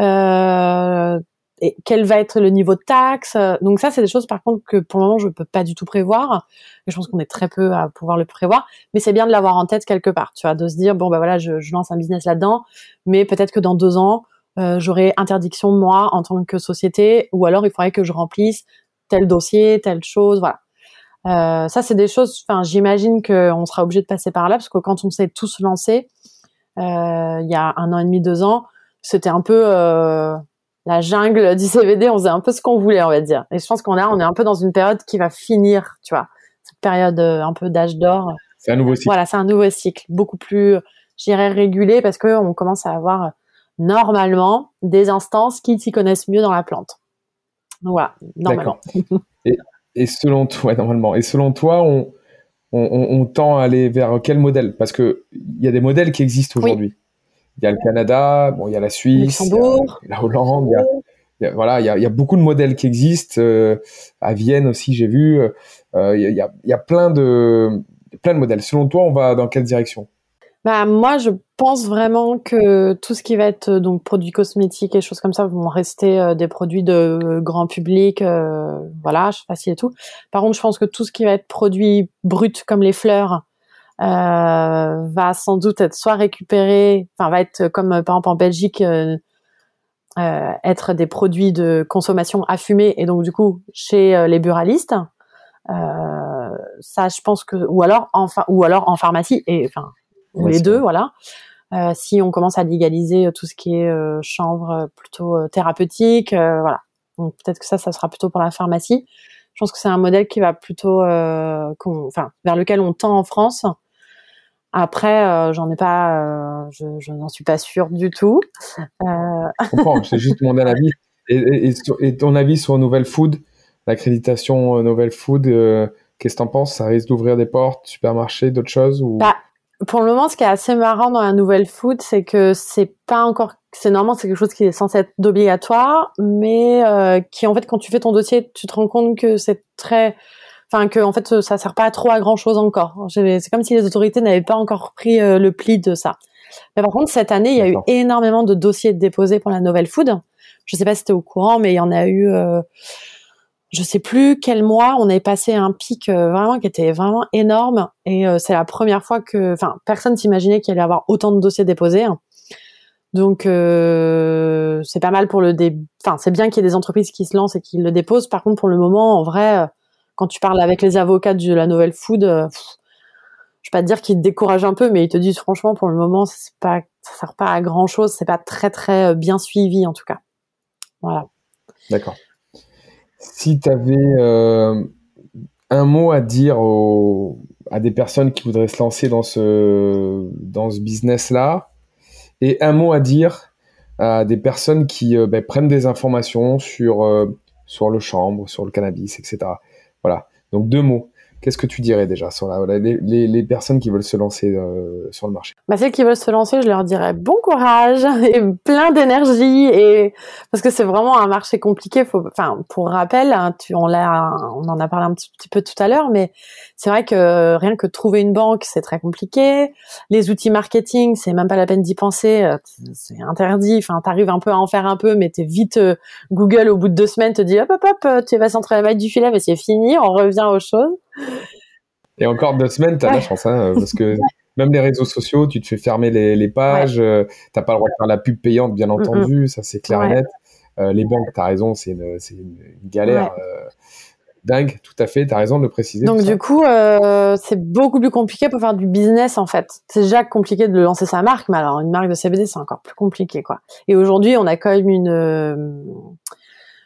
Euh, et quel va être le niveau de taxe? Donc ça, c'est des choses par contre que pour le moment je peux pas du tout prévoir. Et je pense qu'on est très peu à pouvoir le prévoir, mais c'est bien de l'avoir en tête quelque part, tu vois, de se dire bon bah voilà, je, je lance un business là-dedans, mais peut-être que dans deux ans euh, j'aurai interdiction moi en tant que société, ou alors il faudrait que je remplisse tel dossier, telle chose, voilà. Euh, ça c'est des choses. Enfin, j'imagine qu'on sera obligé de passer par là parce que quand on s'est tous lancés euh, il y a un an et demi, deux ans, c'était un peu euh, la jungle du CBD, on faisait un peu ce qu'on voulait, on va dire. Et je pense qu'on a, on est un peu dans une période qui va finir, tu vois, cette période un peu d'âge d'or. C'est un nouveau cycle. Voilà, c'est un nouveau cycle, beaucoup plus, j'irais régulé, parce que on commence à avoir normalement des instances qui s'y connaissent mieux dans la plante. Donc voilà, normalement. et, et, selon toi, normalement, et selon toi, on, on, on, tend à aller vers quel modèle Parce que il y a des modèles qui existent aujourd'hui. Oui il y a le Canada, bon, il y a la Suisse, il y a la Hollande, il y a, voilà, il y, a, il y a, beaucoup de modèles qui existent. Euh, à Vienne aussi, j'ai vu. Euh, il, y a, il y a plein de plein de modèles. Selon toi, on va dans quelle direction bah, moi, je pense vraiment que tout ce qui va être donc produits cosmétiques et choses comme ça vont rester euh, des produits de grand public, euh, voilà, facile et tout. Par contre, je pense que tout ce qui va être produits bruts comme les fleurs, euh, va sans doute être soit récupéré, enfin va être comme par exemple en Belgique, euh, euh, être des produits de consommation à fumer et donc du coup chez les buralistes. ça, je pense que ou alors en ou alors en pharmacie et enfin ou les deux, voilà. Euh, si on commence à légaliser tout ce qui est euh, chanvre plutôt thérapeutique, voilà. Donc peut-être que ça, ça sera plutôt pour la pharmacie. Je pense que c'est un modèle qui va plutôt, enfin, vers lequel on tend en France. Après, euh, j'en ai pas, euh, je, je n'en suis pas sûre du tout. Euh... Je comprends, c'est juste mon avis. Et, et, et, ton avis sur Nouvelle Food, l'accréditation euh, Nouvelle Food, euh, qu'est-ce que t'en penses? Ça risque d'ouvrir des portes, supermarchés, d'autres choses ou... Bah, pour le moment, ce qui est assez marrant dans la Nouvelle Food, c'est que c'est pas encore, c'est normalement c'est quelque chose qui est censé être obligatoire, mais euh, qui en fait quand tu fais ton dossier, tu te rends compte que c'est très enfin que en fait ça sert pas trop à grand chose encore. C'est comme si les autorités n'avaient pas encore pris euh, le pli de ça. Mais par contre cette année il y a eu énormément de dossiers déposés pour la nouvelle food. Je sais pas si tu es au courant, mais il y en a eu. Euh, je sais plus quel mois on avait passé un pic euh, vraiment qui était vraiment énorme et euh, c'est la première fois que enfin personne s'imaginait qu'il allait y avoir autant de dossiers déposés donc c'est pas mal pour le dé enfin c'est bien qu'il y ait des entreprises qui se lancent et qui le déposent par contre pour le moment en vrai quand tu parles avec les avocats de la nouvelle food, euh, je vais pas te dire qu'ils te découragent un peu, mais ils te disent franchement pour le moment c'est pas, ça sert pas à grand chose, c'est pas très très euh, bien suivi en tout cas. Voilà. D'accord. Si tu avais euh, un mot à dire aux, à des personnes qui voudraient se lancer dans ce dans ce business là, et un mot à dire à des personnes qui ben, prennent des informations sur sur le chambre, sur le cannabis, etc. Voilà. Donc deux mots. Qu'est-ce que tu dirais déjà sur la, les, les, personnes qui veulent se lancer euh, sur le marché? Bah, Celles qui veulent se lancer, je leur dirais bon courage et plein d'énergie et parce que c'est vraiment un marché compliqué. Faut, enfin, pour rappel, hein, tu, on l'a, on en a parlé un petit, peu tout à l'heure, mais c'est vrai que rien que trouver une banque, c'est très compliqué. Les outils marketing, c'est même pas la peine d'y penser, euh, c'est interdit. Enfin, t'arrives un peu à en faire un peu, mais t'es vite euh, Google au bout de deux semaines te dit hop hop hop, tu vas centrer la du filet, mais c'est fini, on revient aux choses. Et encore deux semaines, t'as as la chance, hein, parce que même les réseaux sociaux, tu te fais fermer les, les pages, euh, t'as pas le droit de faire la pub payante, bien entendu, ça c'est clair et net. Euh, les banques, t'as raison, c'est une, une, galère. Euh, dingue, tout à fait, tu as raison de le préciser. Donc du coup, euh, c'est beaucoup plus compliqué pour faire du business en fait. C'est déjà compliqué de lancer sa marque, mais alors une marque de CBD, c'est encore plus compliqué quoi. Et aujourd'hui, on a quand même une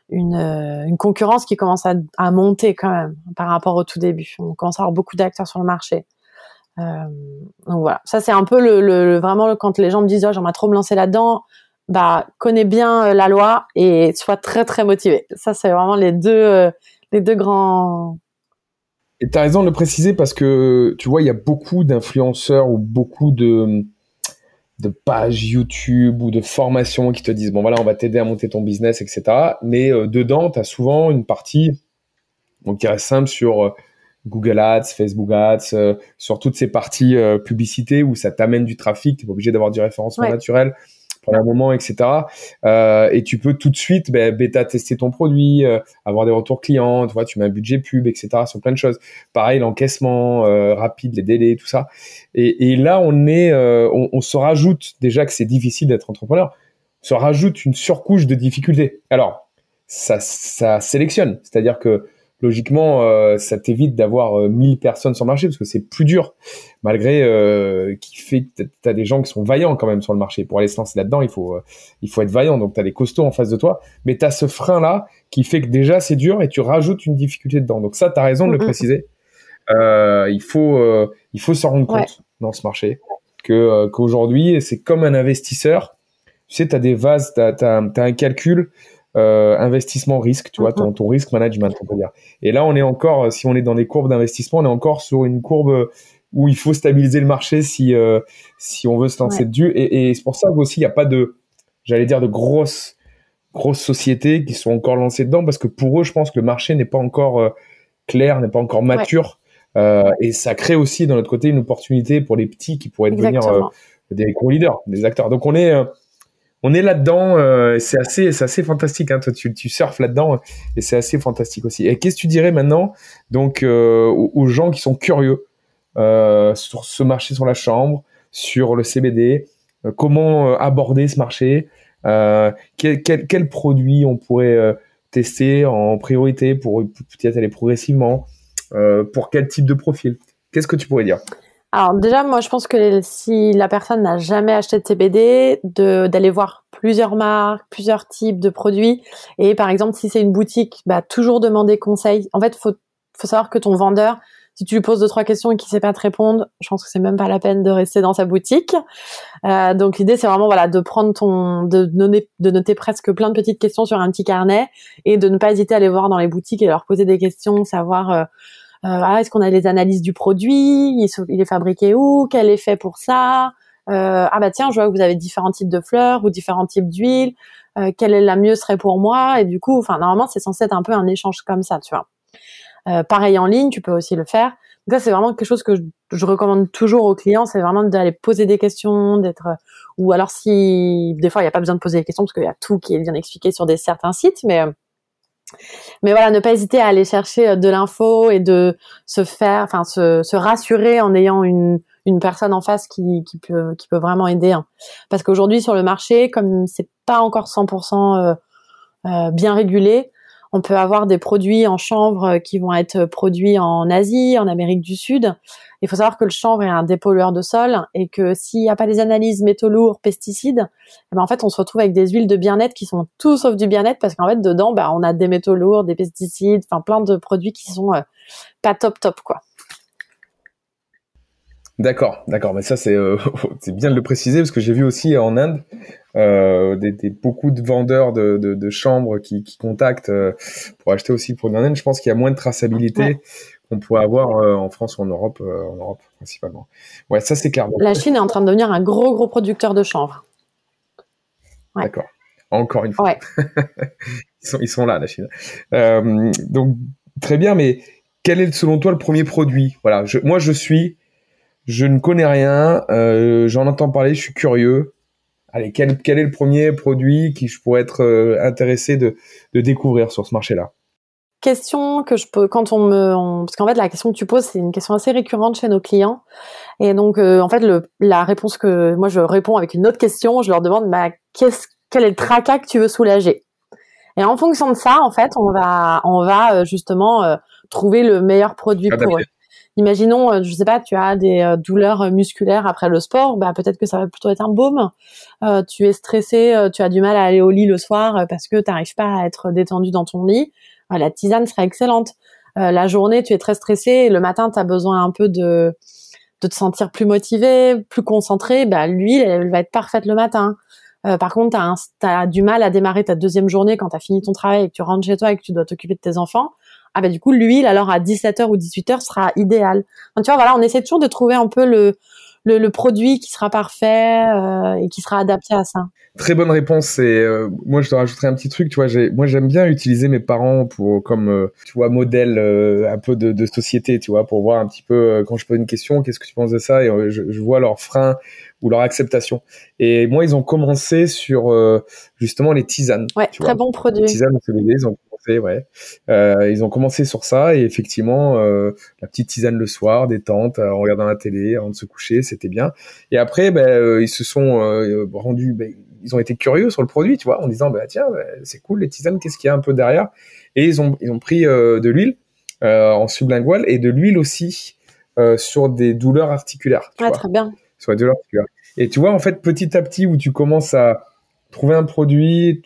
une, euh, une concurrence qui commence à, monter quand même par rapport au tout début. On commence à avoir beaucoup d'acteurs sur le marché. Euh, donc voilà, ça c'est un peu le, le, vraiment quand les gens me disent oh, j'aimerais trop me lancer là-dedans, bah connais bien euh, la loi et sois très très motivé. Ça c'est vraiment les deux les deux grands. Et tu as raison de le préciser parce que tu vois il y a beaucoup d'influenceurs ou beaucoup de de pages YouTube ou de formations qui te disent bon voilà on va t'aider à monter ton business etc mais euh, dedans tu as souvent une partie donc qui reste simple sur euh, Google Ads Facebook Ads euh, sur toutes ces parties publicité où ça t'amène du trafic tu es obligé d'avoir du référencement naturel pendant un moment, etc. Euh, et tu peux tout de suite ben, bêta tester ton produit, euh, avoir des retours clients, tu vois, tu mets un budget pub, etc. sur plein de choses. Pareil, l'encaissement euh, rapide, les délais, tout ça. Et, et là, on est, euh, on, on, se rajoute déjà que c'est difficile d'être entrepreneur, on se rajoute une surcouche de difficultés. Alors, ça, ça sélectionne, c'est-à-dire que logiquement, euh, ça t'évite d'avoir euh, 1000 personnes sur le marché parce que c'est plus dur, malgré euh, qui fait que tu as des gens qui sont vaillants quand même sur le marché. Pour aller se lancer là-dedans, il faut, euh, il faut être vaillant. Donc, tu as des costauds en face de toi, mais tu as ce frein-là qui fait que déjà c'est dur et tu rajoutes une difficulté dedans. Donc, ça, tu as raison de le préciser. Il faut, il faut s'en rendre compte ouais. dans ce marché que qu'aujourd'hui, c'est comme un investisseur. Tu sais, tu as des vases, tu as, as, un calcul euh, investissement risque, tu vois, ton, ton risque management, on peut dire. Et là, on est encore, si on est dans des courbes d'investissement, on est encore sur une courbe où il faut stabiliser le marché si euh, si on veut se lancer ouais. dessus. Et, et c'est pour ça aussi, il n'y a pas de, j'allais dire, de grosses grosses sociétés qui sont encore lancées dedans parce que pour eux, je pense que le marché n'est pas encore euh, clair, n'est pas encore mature. Ouais. Euh, et ça crée aussi, d'un autre côté, une opportunité pour les petits qui pourraient devenir euh, des gros leaders, des acteurs. Donc on est on est là-dedans, euh, c'est assez, c'est assez fantastique. Hein, toi, tu, tu surfes là-dedans et c'est assez fantastique aussi. Et qu'est-ce que tu dirais maintenant, donc, euh, aux, aux, gens qui sont curieux euh, sur ce marché sur la chambre, sur le CBD, euh, comment aborder ce marché, quel, quel, quel, produit on pourrait tester en priorité pour peut-être aller progressivement, pour quel type de profil? Qu'est-ce que tu pourrais dire? Alors déjà, moi, je pense que si la personne n'a jamais acheté de CBD, d'aller voir plusieurs marques, plusieurs types de produits, et par exemple, si c'est une boutique, bah toujours demander conseil. En fait, faut faut savoir que ton vendeur, si tu lui poses deux trois questions et qu'il sait pas te répondre, je pense que c'est même pas la peine de rester dans sa boutique. Euh, donc l'idée, c'est vraiment voilà de prendre ton, de noter, de noter presque plein de petites questions sur un petit carnet et de ne pas hésiter à aller voir dans les boutiques et leur poser des questions, savoir euh, ah, est-ce qu'on a les analyses du produit? Il, est fabriqué où? Quel est fait pour ça? Euh, Ah bah tiens, je vois que vous avez différents types de fleurs ou différents types d'huile. Euh, quelle est la mieux serait pour moi? Et du coup, enfin normalement, c'est censé être un peu un échange comme ça, tu vois. Euh, pareil en ligne, tu peux aussi le faire. Donc ça, c'est vraiment quelque chose que je, je recommande toujours aux clients, c'est vraiment d'aller poser des questions, d'être ou alors si des fois il n'y a pas besoin de poser des questions parce qu'il y a tout qui est bien expliqué sur des certains sites, mais mais voilà, ne pas hésiter à aller chercher euh, de l'info et de se faire, enfin, se, rassurer en ayant une, personne en face qui, qui peut, qui peut vraiment aider. Hein. Parce qu'aujourd'hui, sur le marché, comme c'est pas encore 100% euh, euh, bien régulé, on peut avoir des produits en chanvre qui vont être produits en Asie, en Amérique du Sud. Il faut savoir que le chanvre est un dépollueur de sol et que s'il n'y a pas des analyses métaux lourds, pesticides, eh ben en fait on se retrouve avec des huiles de bien-être qui sont tout sauf du bien-être parce qu'en fait dedans bah, on a des métaux lourds, des pesticides, enfin plein de produits qui sont euh, pas top top quoi. D'accord, d'accord, mais ça euh, c'est bien de le préciser parce que j'ai vu aussi en Inde euh, des, des, beaucoup de vendeurs de, de, de chambres qui, qui contactent euh, pour acheter aussi pour en Inde. Je pense qu'il y a moins de traçabilité ouais. qu'on pourrait avoir euh, en France ou en Europe, en Europe principalement. Ouais, ça c'est clair. La Chine est en train de devenir un gros gros producteur de chanvre. Ouais. D'accord. Encore une fois. Ouais. ils, sont, ils sont là, la Chine. donc très bien, mais quel est selon toi le premier produit? Voilà, je, moi je suis je ne connais rien, j'en entends parler, je suis curieux. Allez, quel, quel est le premier produit qui je pourrais être euh, intéressé de, de découvrir sur ce marché-là? Question que je peux quand on me on, parce qu'en fait la question que tu poses c'est une question assez récurrente chez nos clients. Et donc euh, en fait le, la réponse que moi je réponds avec une autre question je leur demande bah qu'est-ce quel est le tracas que tu veux soulager? Et en fonction de ça en fait on va on va euh, justement euh, trouver le meilleur produit Adapté. pour eux imaginons, euh, je sais pas, tu as des euh, douleurs musculaires après le sport, bah peut-être que ça va plutôt être un baume. Euh, tu es stressé, euh, tu as du mal à aller au lit le soir parce que tu n'arrives pas à être détendu dans ton lit. la tisane serait excellente. la journée, tu es très stressé, le matin, tu as besoin un peu de de te sentir plus motivé, plus concentré. Bah l'huile, elle va être parfaite le matin. Euh, par contre, tu as, as, du mal à démarrer ta deuxième journée quand tu as fini ton travail et que tu rentres chez toi et que tu dois t'occuper de tes enfants ah bah du coup l'huile alors à 17h ou 18h sera idéal. Tu vois voilà, on essaie toujours de trouver un peu le le, produit qui sera parfait euh, et qui sera adapté à ça Très bonne réponse. Et euh, moi, je te rajouterai un petit truc. Tu vois, moi, j'aime bien utiliser mes parents pour comme, euh, tu vois, modèle un peu de, de, société. Tu vois, pour voir un petit peu quand je pose une question, qu'est-ce que tu penses de ça Et je, je, vois leurs freins ou leur acceptation. Et moi, ils ont commencé sur justement les tisanes. Ouais, tu très vois. bon produit. Les tisanes CBD, ils ont commencé, ouais. ils ont commencé sur ça et effectivement, la petite tisane le soir, détente, en regardant la télé, avant de se coucher, c'était bien. Et après, ben, ils se sont rendus. Ben, ils ont été curieux sur le produit, tu vois, en disant bah tiens, bah, c'est cool les tisanes, qu'est-ce qu'il y a un peu derrière? Et ils ont ils ont pris euh, de l'huile euh, en sublingual et de l'huile aussi euh, sur des douleurs articulaires. Ah, vois, très bien. Les douleurs articulaires. Et tu vois en fait petit à petit où tu commences à trouver un produit,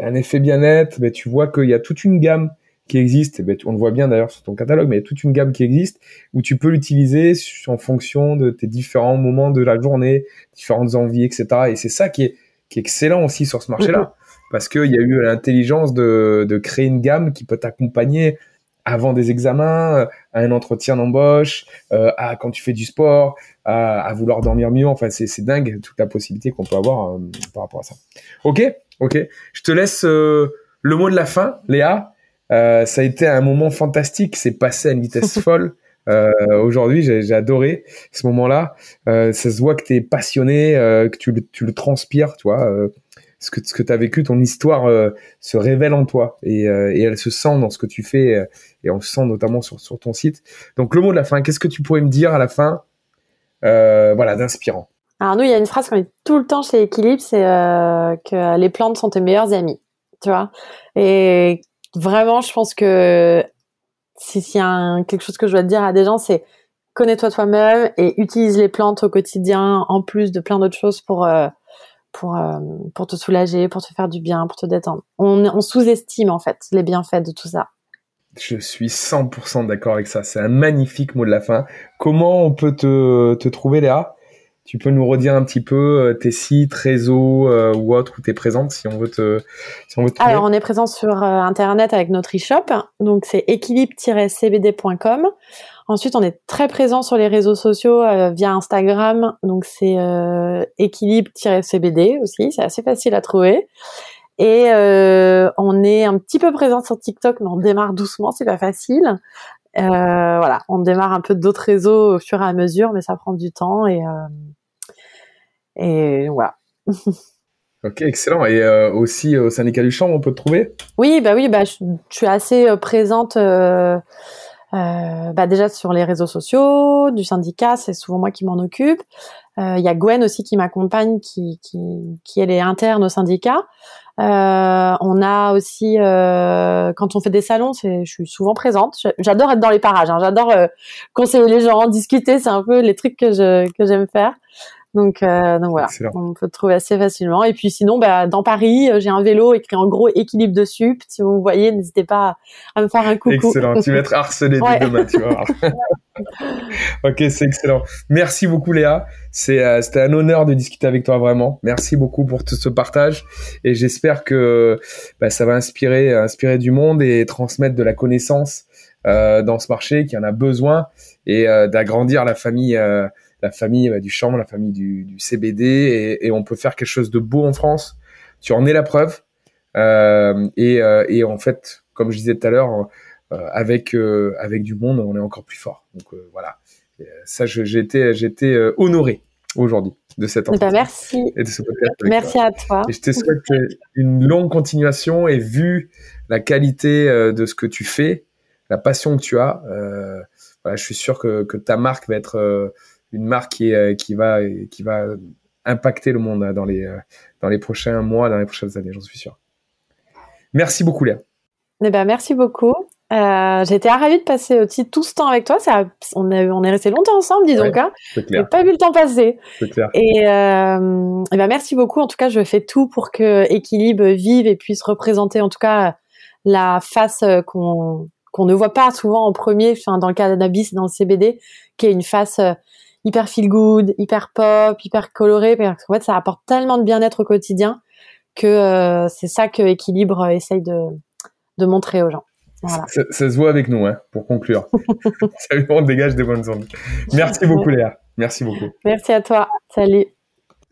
un effet bien-être, bah, tu vois qu'il y a toute une gamme qui existe, ben, on le voit bien d'ailleurs sur ton catalogue, mais il y a toute une gamme qui existe où tu peux l'utiliser en fonction de tes différents moments de la journée, différentes envies, etc. Et c'est ça qui est, qui est excellent aussi sur ce marché-là, parce qu'il y a eu l'intelligence de, de créer une gamme qui peut t'accompagner avant des examens, à un entretien d'embauche, euh, à quand tu fais du sport, à, à vouloir dormir mieux. Enfin, c'est, c'est dingue toute la possibilité qu'on peut avoir euh, par rapport à ça. Ok, ok. Je te laisse euh, le mot de la fin, Léa. Euh, ça a été un moment fantastique. C'est passé à une vitesse folle. Euh, Aujourd'hui, j'ai adoré ce moment-là. Euh, ça se voit que tu es passionné, euh, que tu le, tu le, transpires, tu vois. Euh, ce que, ce que tu as vécu, ton histoire euh, se révèle en toi et, et, elle se sent dans ce que tu fais et on se sent notamment sur, sur ton site. Donc, le mot de la fin, qu'est-ce que tu pourrais me dire à la fin voilà, d'inspirant? Alors, nous, il y a une phrase qu'on dit tout le temps chez Equilibre c'est que les plantes sont tes meilleurs amis, tu vois? Et vraiment, je pense que s'il y a quelque chose que je dois te dire à des gens, c'est connais-toi toi-même et utilise les plantes au quotidien en plus de plein d'autres choses pour euh, pour euh, pour te soulager, pour te faire du bien, pour te détendre. On, on sous-estime en fait les bienfaits de tout ça. Je suis 100% d'accord avec ça. C'est un magnifique mot de la fin. Comment on peut te, te trouver, Léa? Tu peux nous redire un petit peu euh, tes sites, réseaux euh, ou autres où tu es présente si on veut te, si on veut te Alors, on est présent sur euh, Internet avec notre e-shop. Donc, c'est équilibre-cbd.com. Ensuite, on est très présent sur les réseaux sociaux via Instagram. Donc, c'est équilibre-cbd aussi. C'est assez facile à trouver. Et on est un petit peu présent sur TikTok, mais on démarre doucement. C'est pas facile. Euh, voilà, on démarre un peu d'autres réseaux au fur et à mesure, mais ça prend du temps et euh, et voilà. Ok, excellent. Et euh, aussi au syndicat du champ, on peut te trouver? Oui, bah oui, bah je, suis assez présente. Euh, bah déjà sur les réseaux sociaux du syndicat, c'est souvent moi qui m'en occupe. Il y a Gwen aussi qui m'accompagne, qui, qui, qui elle est interne au syndicat. Euh, on a aussi, euh, quand on fait des salons, c'est, je suis souvent présente. J'adore être dans les parages. Hein. J'adore euh, conseiller les gens, discuter. C'est un peu les trucs que je que j'aime faire. Donc, euh, donc voilà, on peut te trouver assez facilement. Et puis sinon, bah, dans Paris, euh, j'ai un vélo écrit en gros équilibre dessus. Si vous me voyez, n'hésitez pas à me faire un coucou. Excellent, tu vas être harcelé ouais. demain, tu vois. ok, c'est excellent. Merci beaucoup Léa. C'est euh, c'était un honneur de discuter avec toi vraiment. Merci beaucoup pour tout ce partage et j'espère que bah, ça va inspirer inspirer du monde et transmettre de la connaissance euh, dans ce marché qui en a besoin et euh, d'agrandir la famille euh, la famille bah, du champ, la famille du, du CBD, et, et, on peut faire quelque chose de beau en France. Tu en es la preuve. Euh, et, euh, et, en fait, comme je disais tout à l'heure, euh, avec avec du monde, on est encore plus fort. Donc voilà. Et ça, j'ai été j'ai été honoré aujourd'hui de cette bah, merci. et de ce. Merci toi. à toi. Et je te souhaite une longue continuation et vu la qualité de ce que tu fais, la passion que tu as, voilà, je suis sûr que, que ta marque va être une marque qui, est, qui, va, qui va impacter le monde dans les, dans les prochains mois, dans les prochaines années, j'en suis sûr. Merci beaucoup, Léa. Eh ben, merci beaucoup. Euh, J'étais ravie de passer aussi tout ce temps avec toi. Ça, on, a, on est resté longtemps ensemble, dis donc. Ouais, hein. J'ai pas vu le temps passer. Clair. Et, euh, et ben merci beaucoup. En tout cas, je fais tout pour que Équilibre vive et puisse représenter, en tout cas, la face qu'on qu'on ne voit pas souvent en premier, enfin, dans le cannabis, dans le CBD, qui est une face hyper feel good, hyper pop, hyper coloré, parce qu'en fait ça apporte tellement de bien-être au quotidien que euh, c'est ça que Équilibre essaye de, de montrer aux gens. Voilà. Ça, ça se voit avec nous, hein, pour conclure. ça on dégage des bonnes ondes. Merci beaucoup, Léa. Merci beaucoup. Merci à toi. Salut.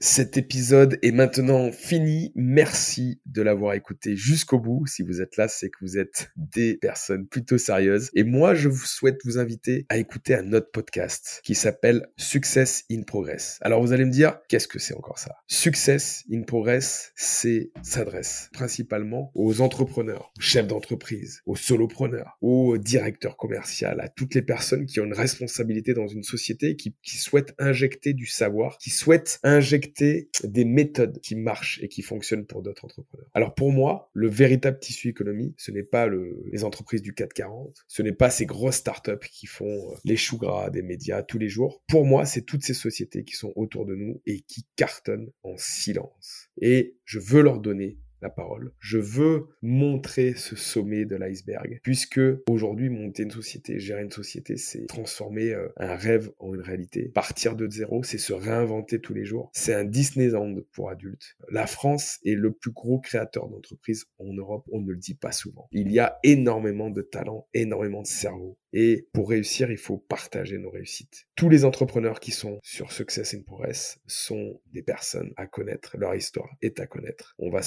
Cet épisode est maintenant fini. Merci de l'avoir écouté jusqu'au bout. Si vous êtes là, c'est que vous êtes des personnes plutôt sérieuses. Et moi, je vous souhaite vous inviter à écouter un autre podcast qui s'appelle Success in Progress. Alors vous allez me dire, qu'est-ce que c'est encore ça? Success in Progress, c'est s'adresse principalement aux entrepreneurs, aux chefs d'entreprise, aux solopreneurs, aux directeurs commerciaux, à toutes les personnes qui ont une responsabilité dans une société, qui, qui souhaitent injecter du savoir, qui souhaitent injecter des méthodes qui marchent et qui fonctionnent pour d'autres entrepreneurs. Alors pour moi, le véritable tissu économie, ce n'est pas le, les entreprises du 440, ce n'est pas ces grosses startups qui font euh, les choux gras des médias tous les jours. Pour moi, c'est toutes ces sociétés qui sont autour de nous et qui cartonnent en silence. Et je veux leur donner la parole. Je veux montrer ce sommet de l'iceberg, puisque aujourd'hui, monter une société, gérer une société, c'est transformer euh, un rêve en une réalité. Partir de zéro, c'est se réinventer tous les jours. C'est un Disneyland pour adultes. La France est le plus gros créateur d'entreprises en Europe, on ne le dit pas souvent. Il y a énormément de talent, énormément de cerveau. Et pour réussir, il faut partager nos réussites. Tous les entrepreneurs qui sont sur Success in Progress sont des personnes à connaître. Leur histoire est à connaître. On va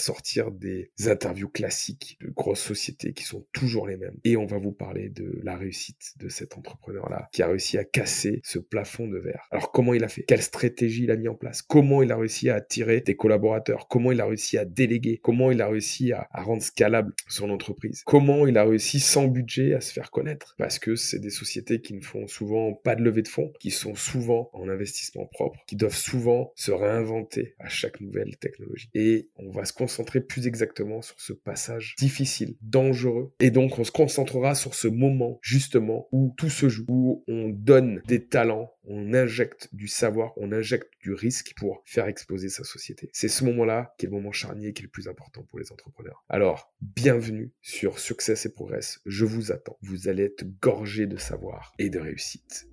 des interviews classiques de grosses sociétés qui sont toujours les mêmes. Et on va vous parler de la réussite de cet entrepreneur-là qui a réussi à casser ce plafond de verre. Alors comment il a fait? Quelle stratégie il a mis en place? Comment il a réussi à attirer des collaborateurs? Comment il a réussi à déléguer? Comment il a réussi à, à rendre scalable son entreprise? Comment il a réussi sans budget à se faire connaître? Parce que c'est des sociétés qui ne font souvent pas de levée de fonds, qui sont souvent en investissement propre, qui doivent souvent se réinventer à chaque nouvelle technologie. Et on va se concentrer plus exactement sur ce passage difficile, dangereux. Et donc on se concentrera sur ce moment justement où tout se joue, où on donne des talents on injecte du savoir, on injecte du risque pour faire exploser sa société. C'est ce moment-là qui est le moment charnier, qui est le plus important pour les entrepreneurs. Alors, bienvenue sur Success et Progress. Je vous attends. Vous allez être gorgé de savoir et de réussite.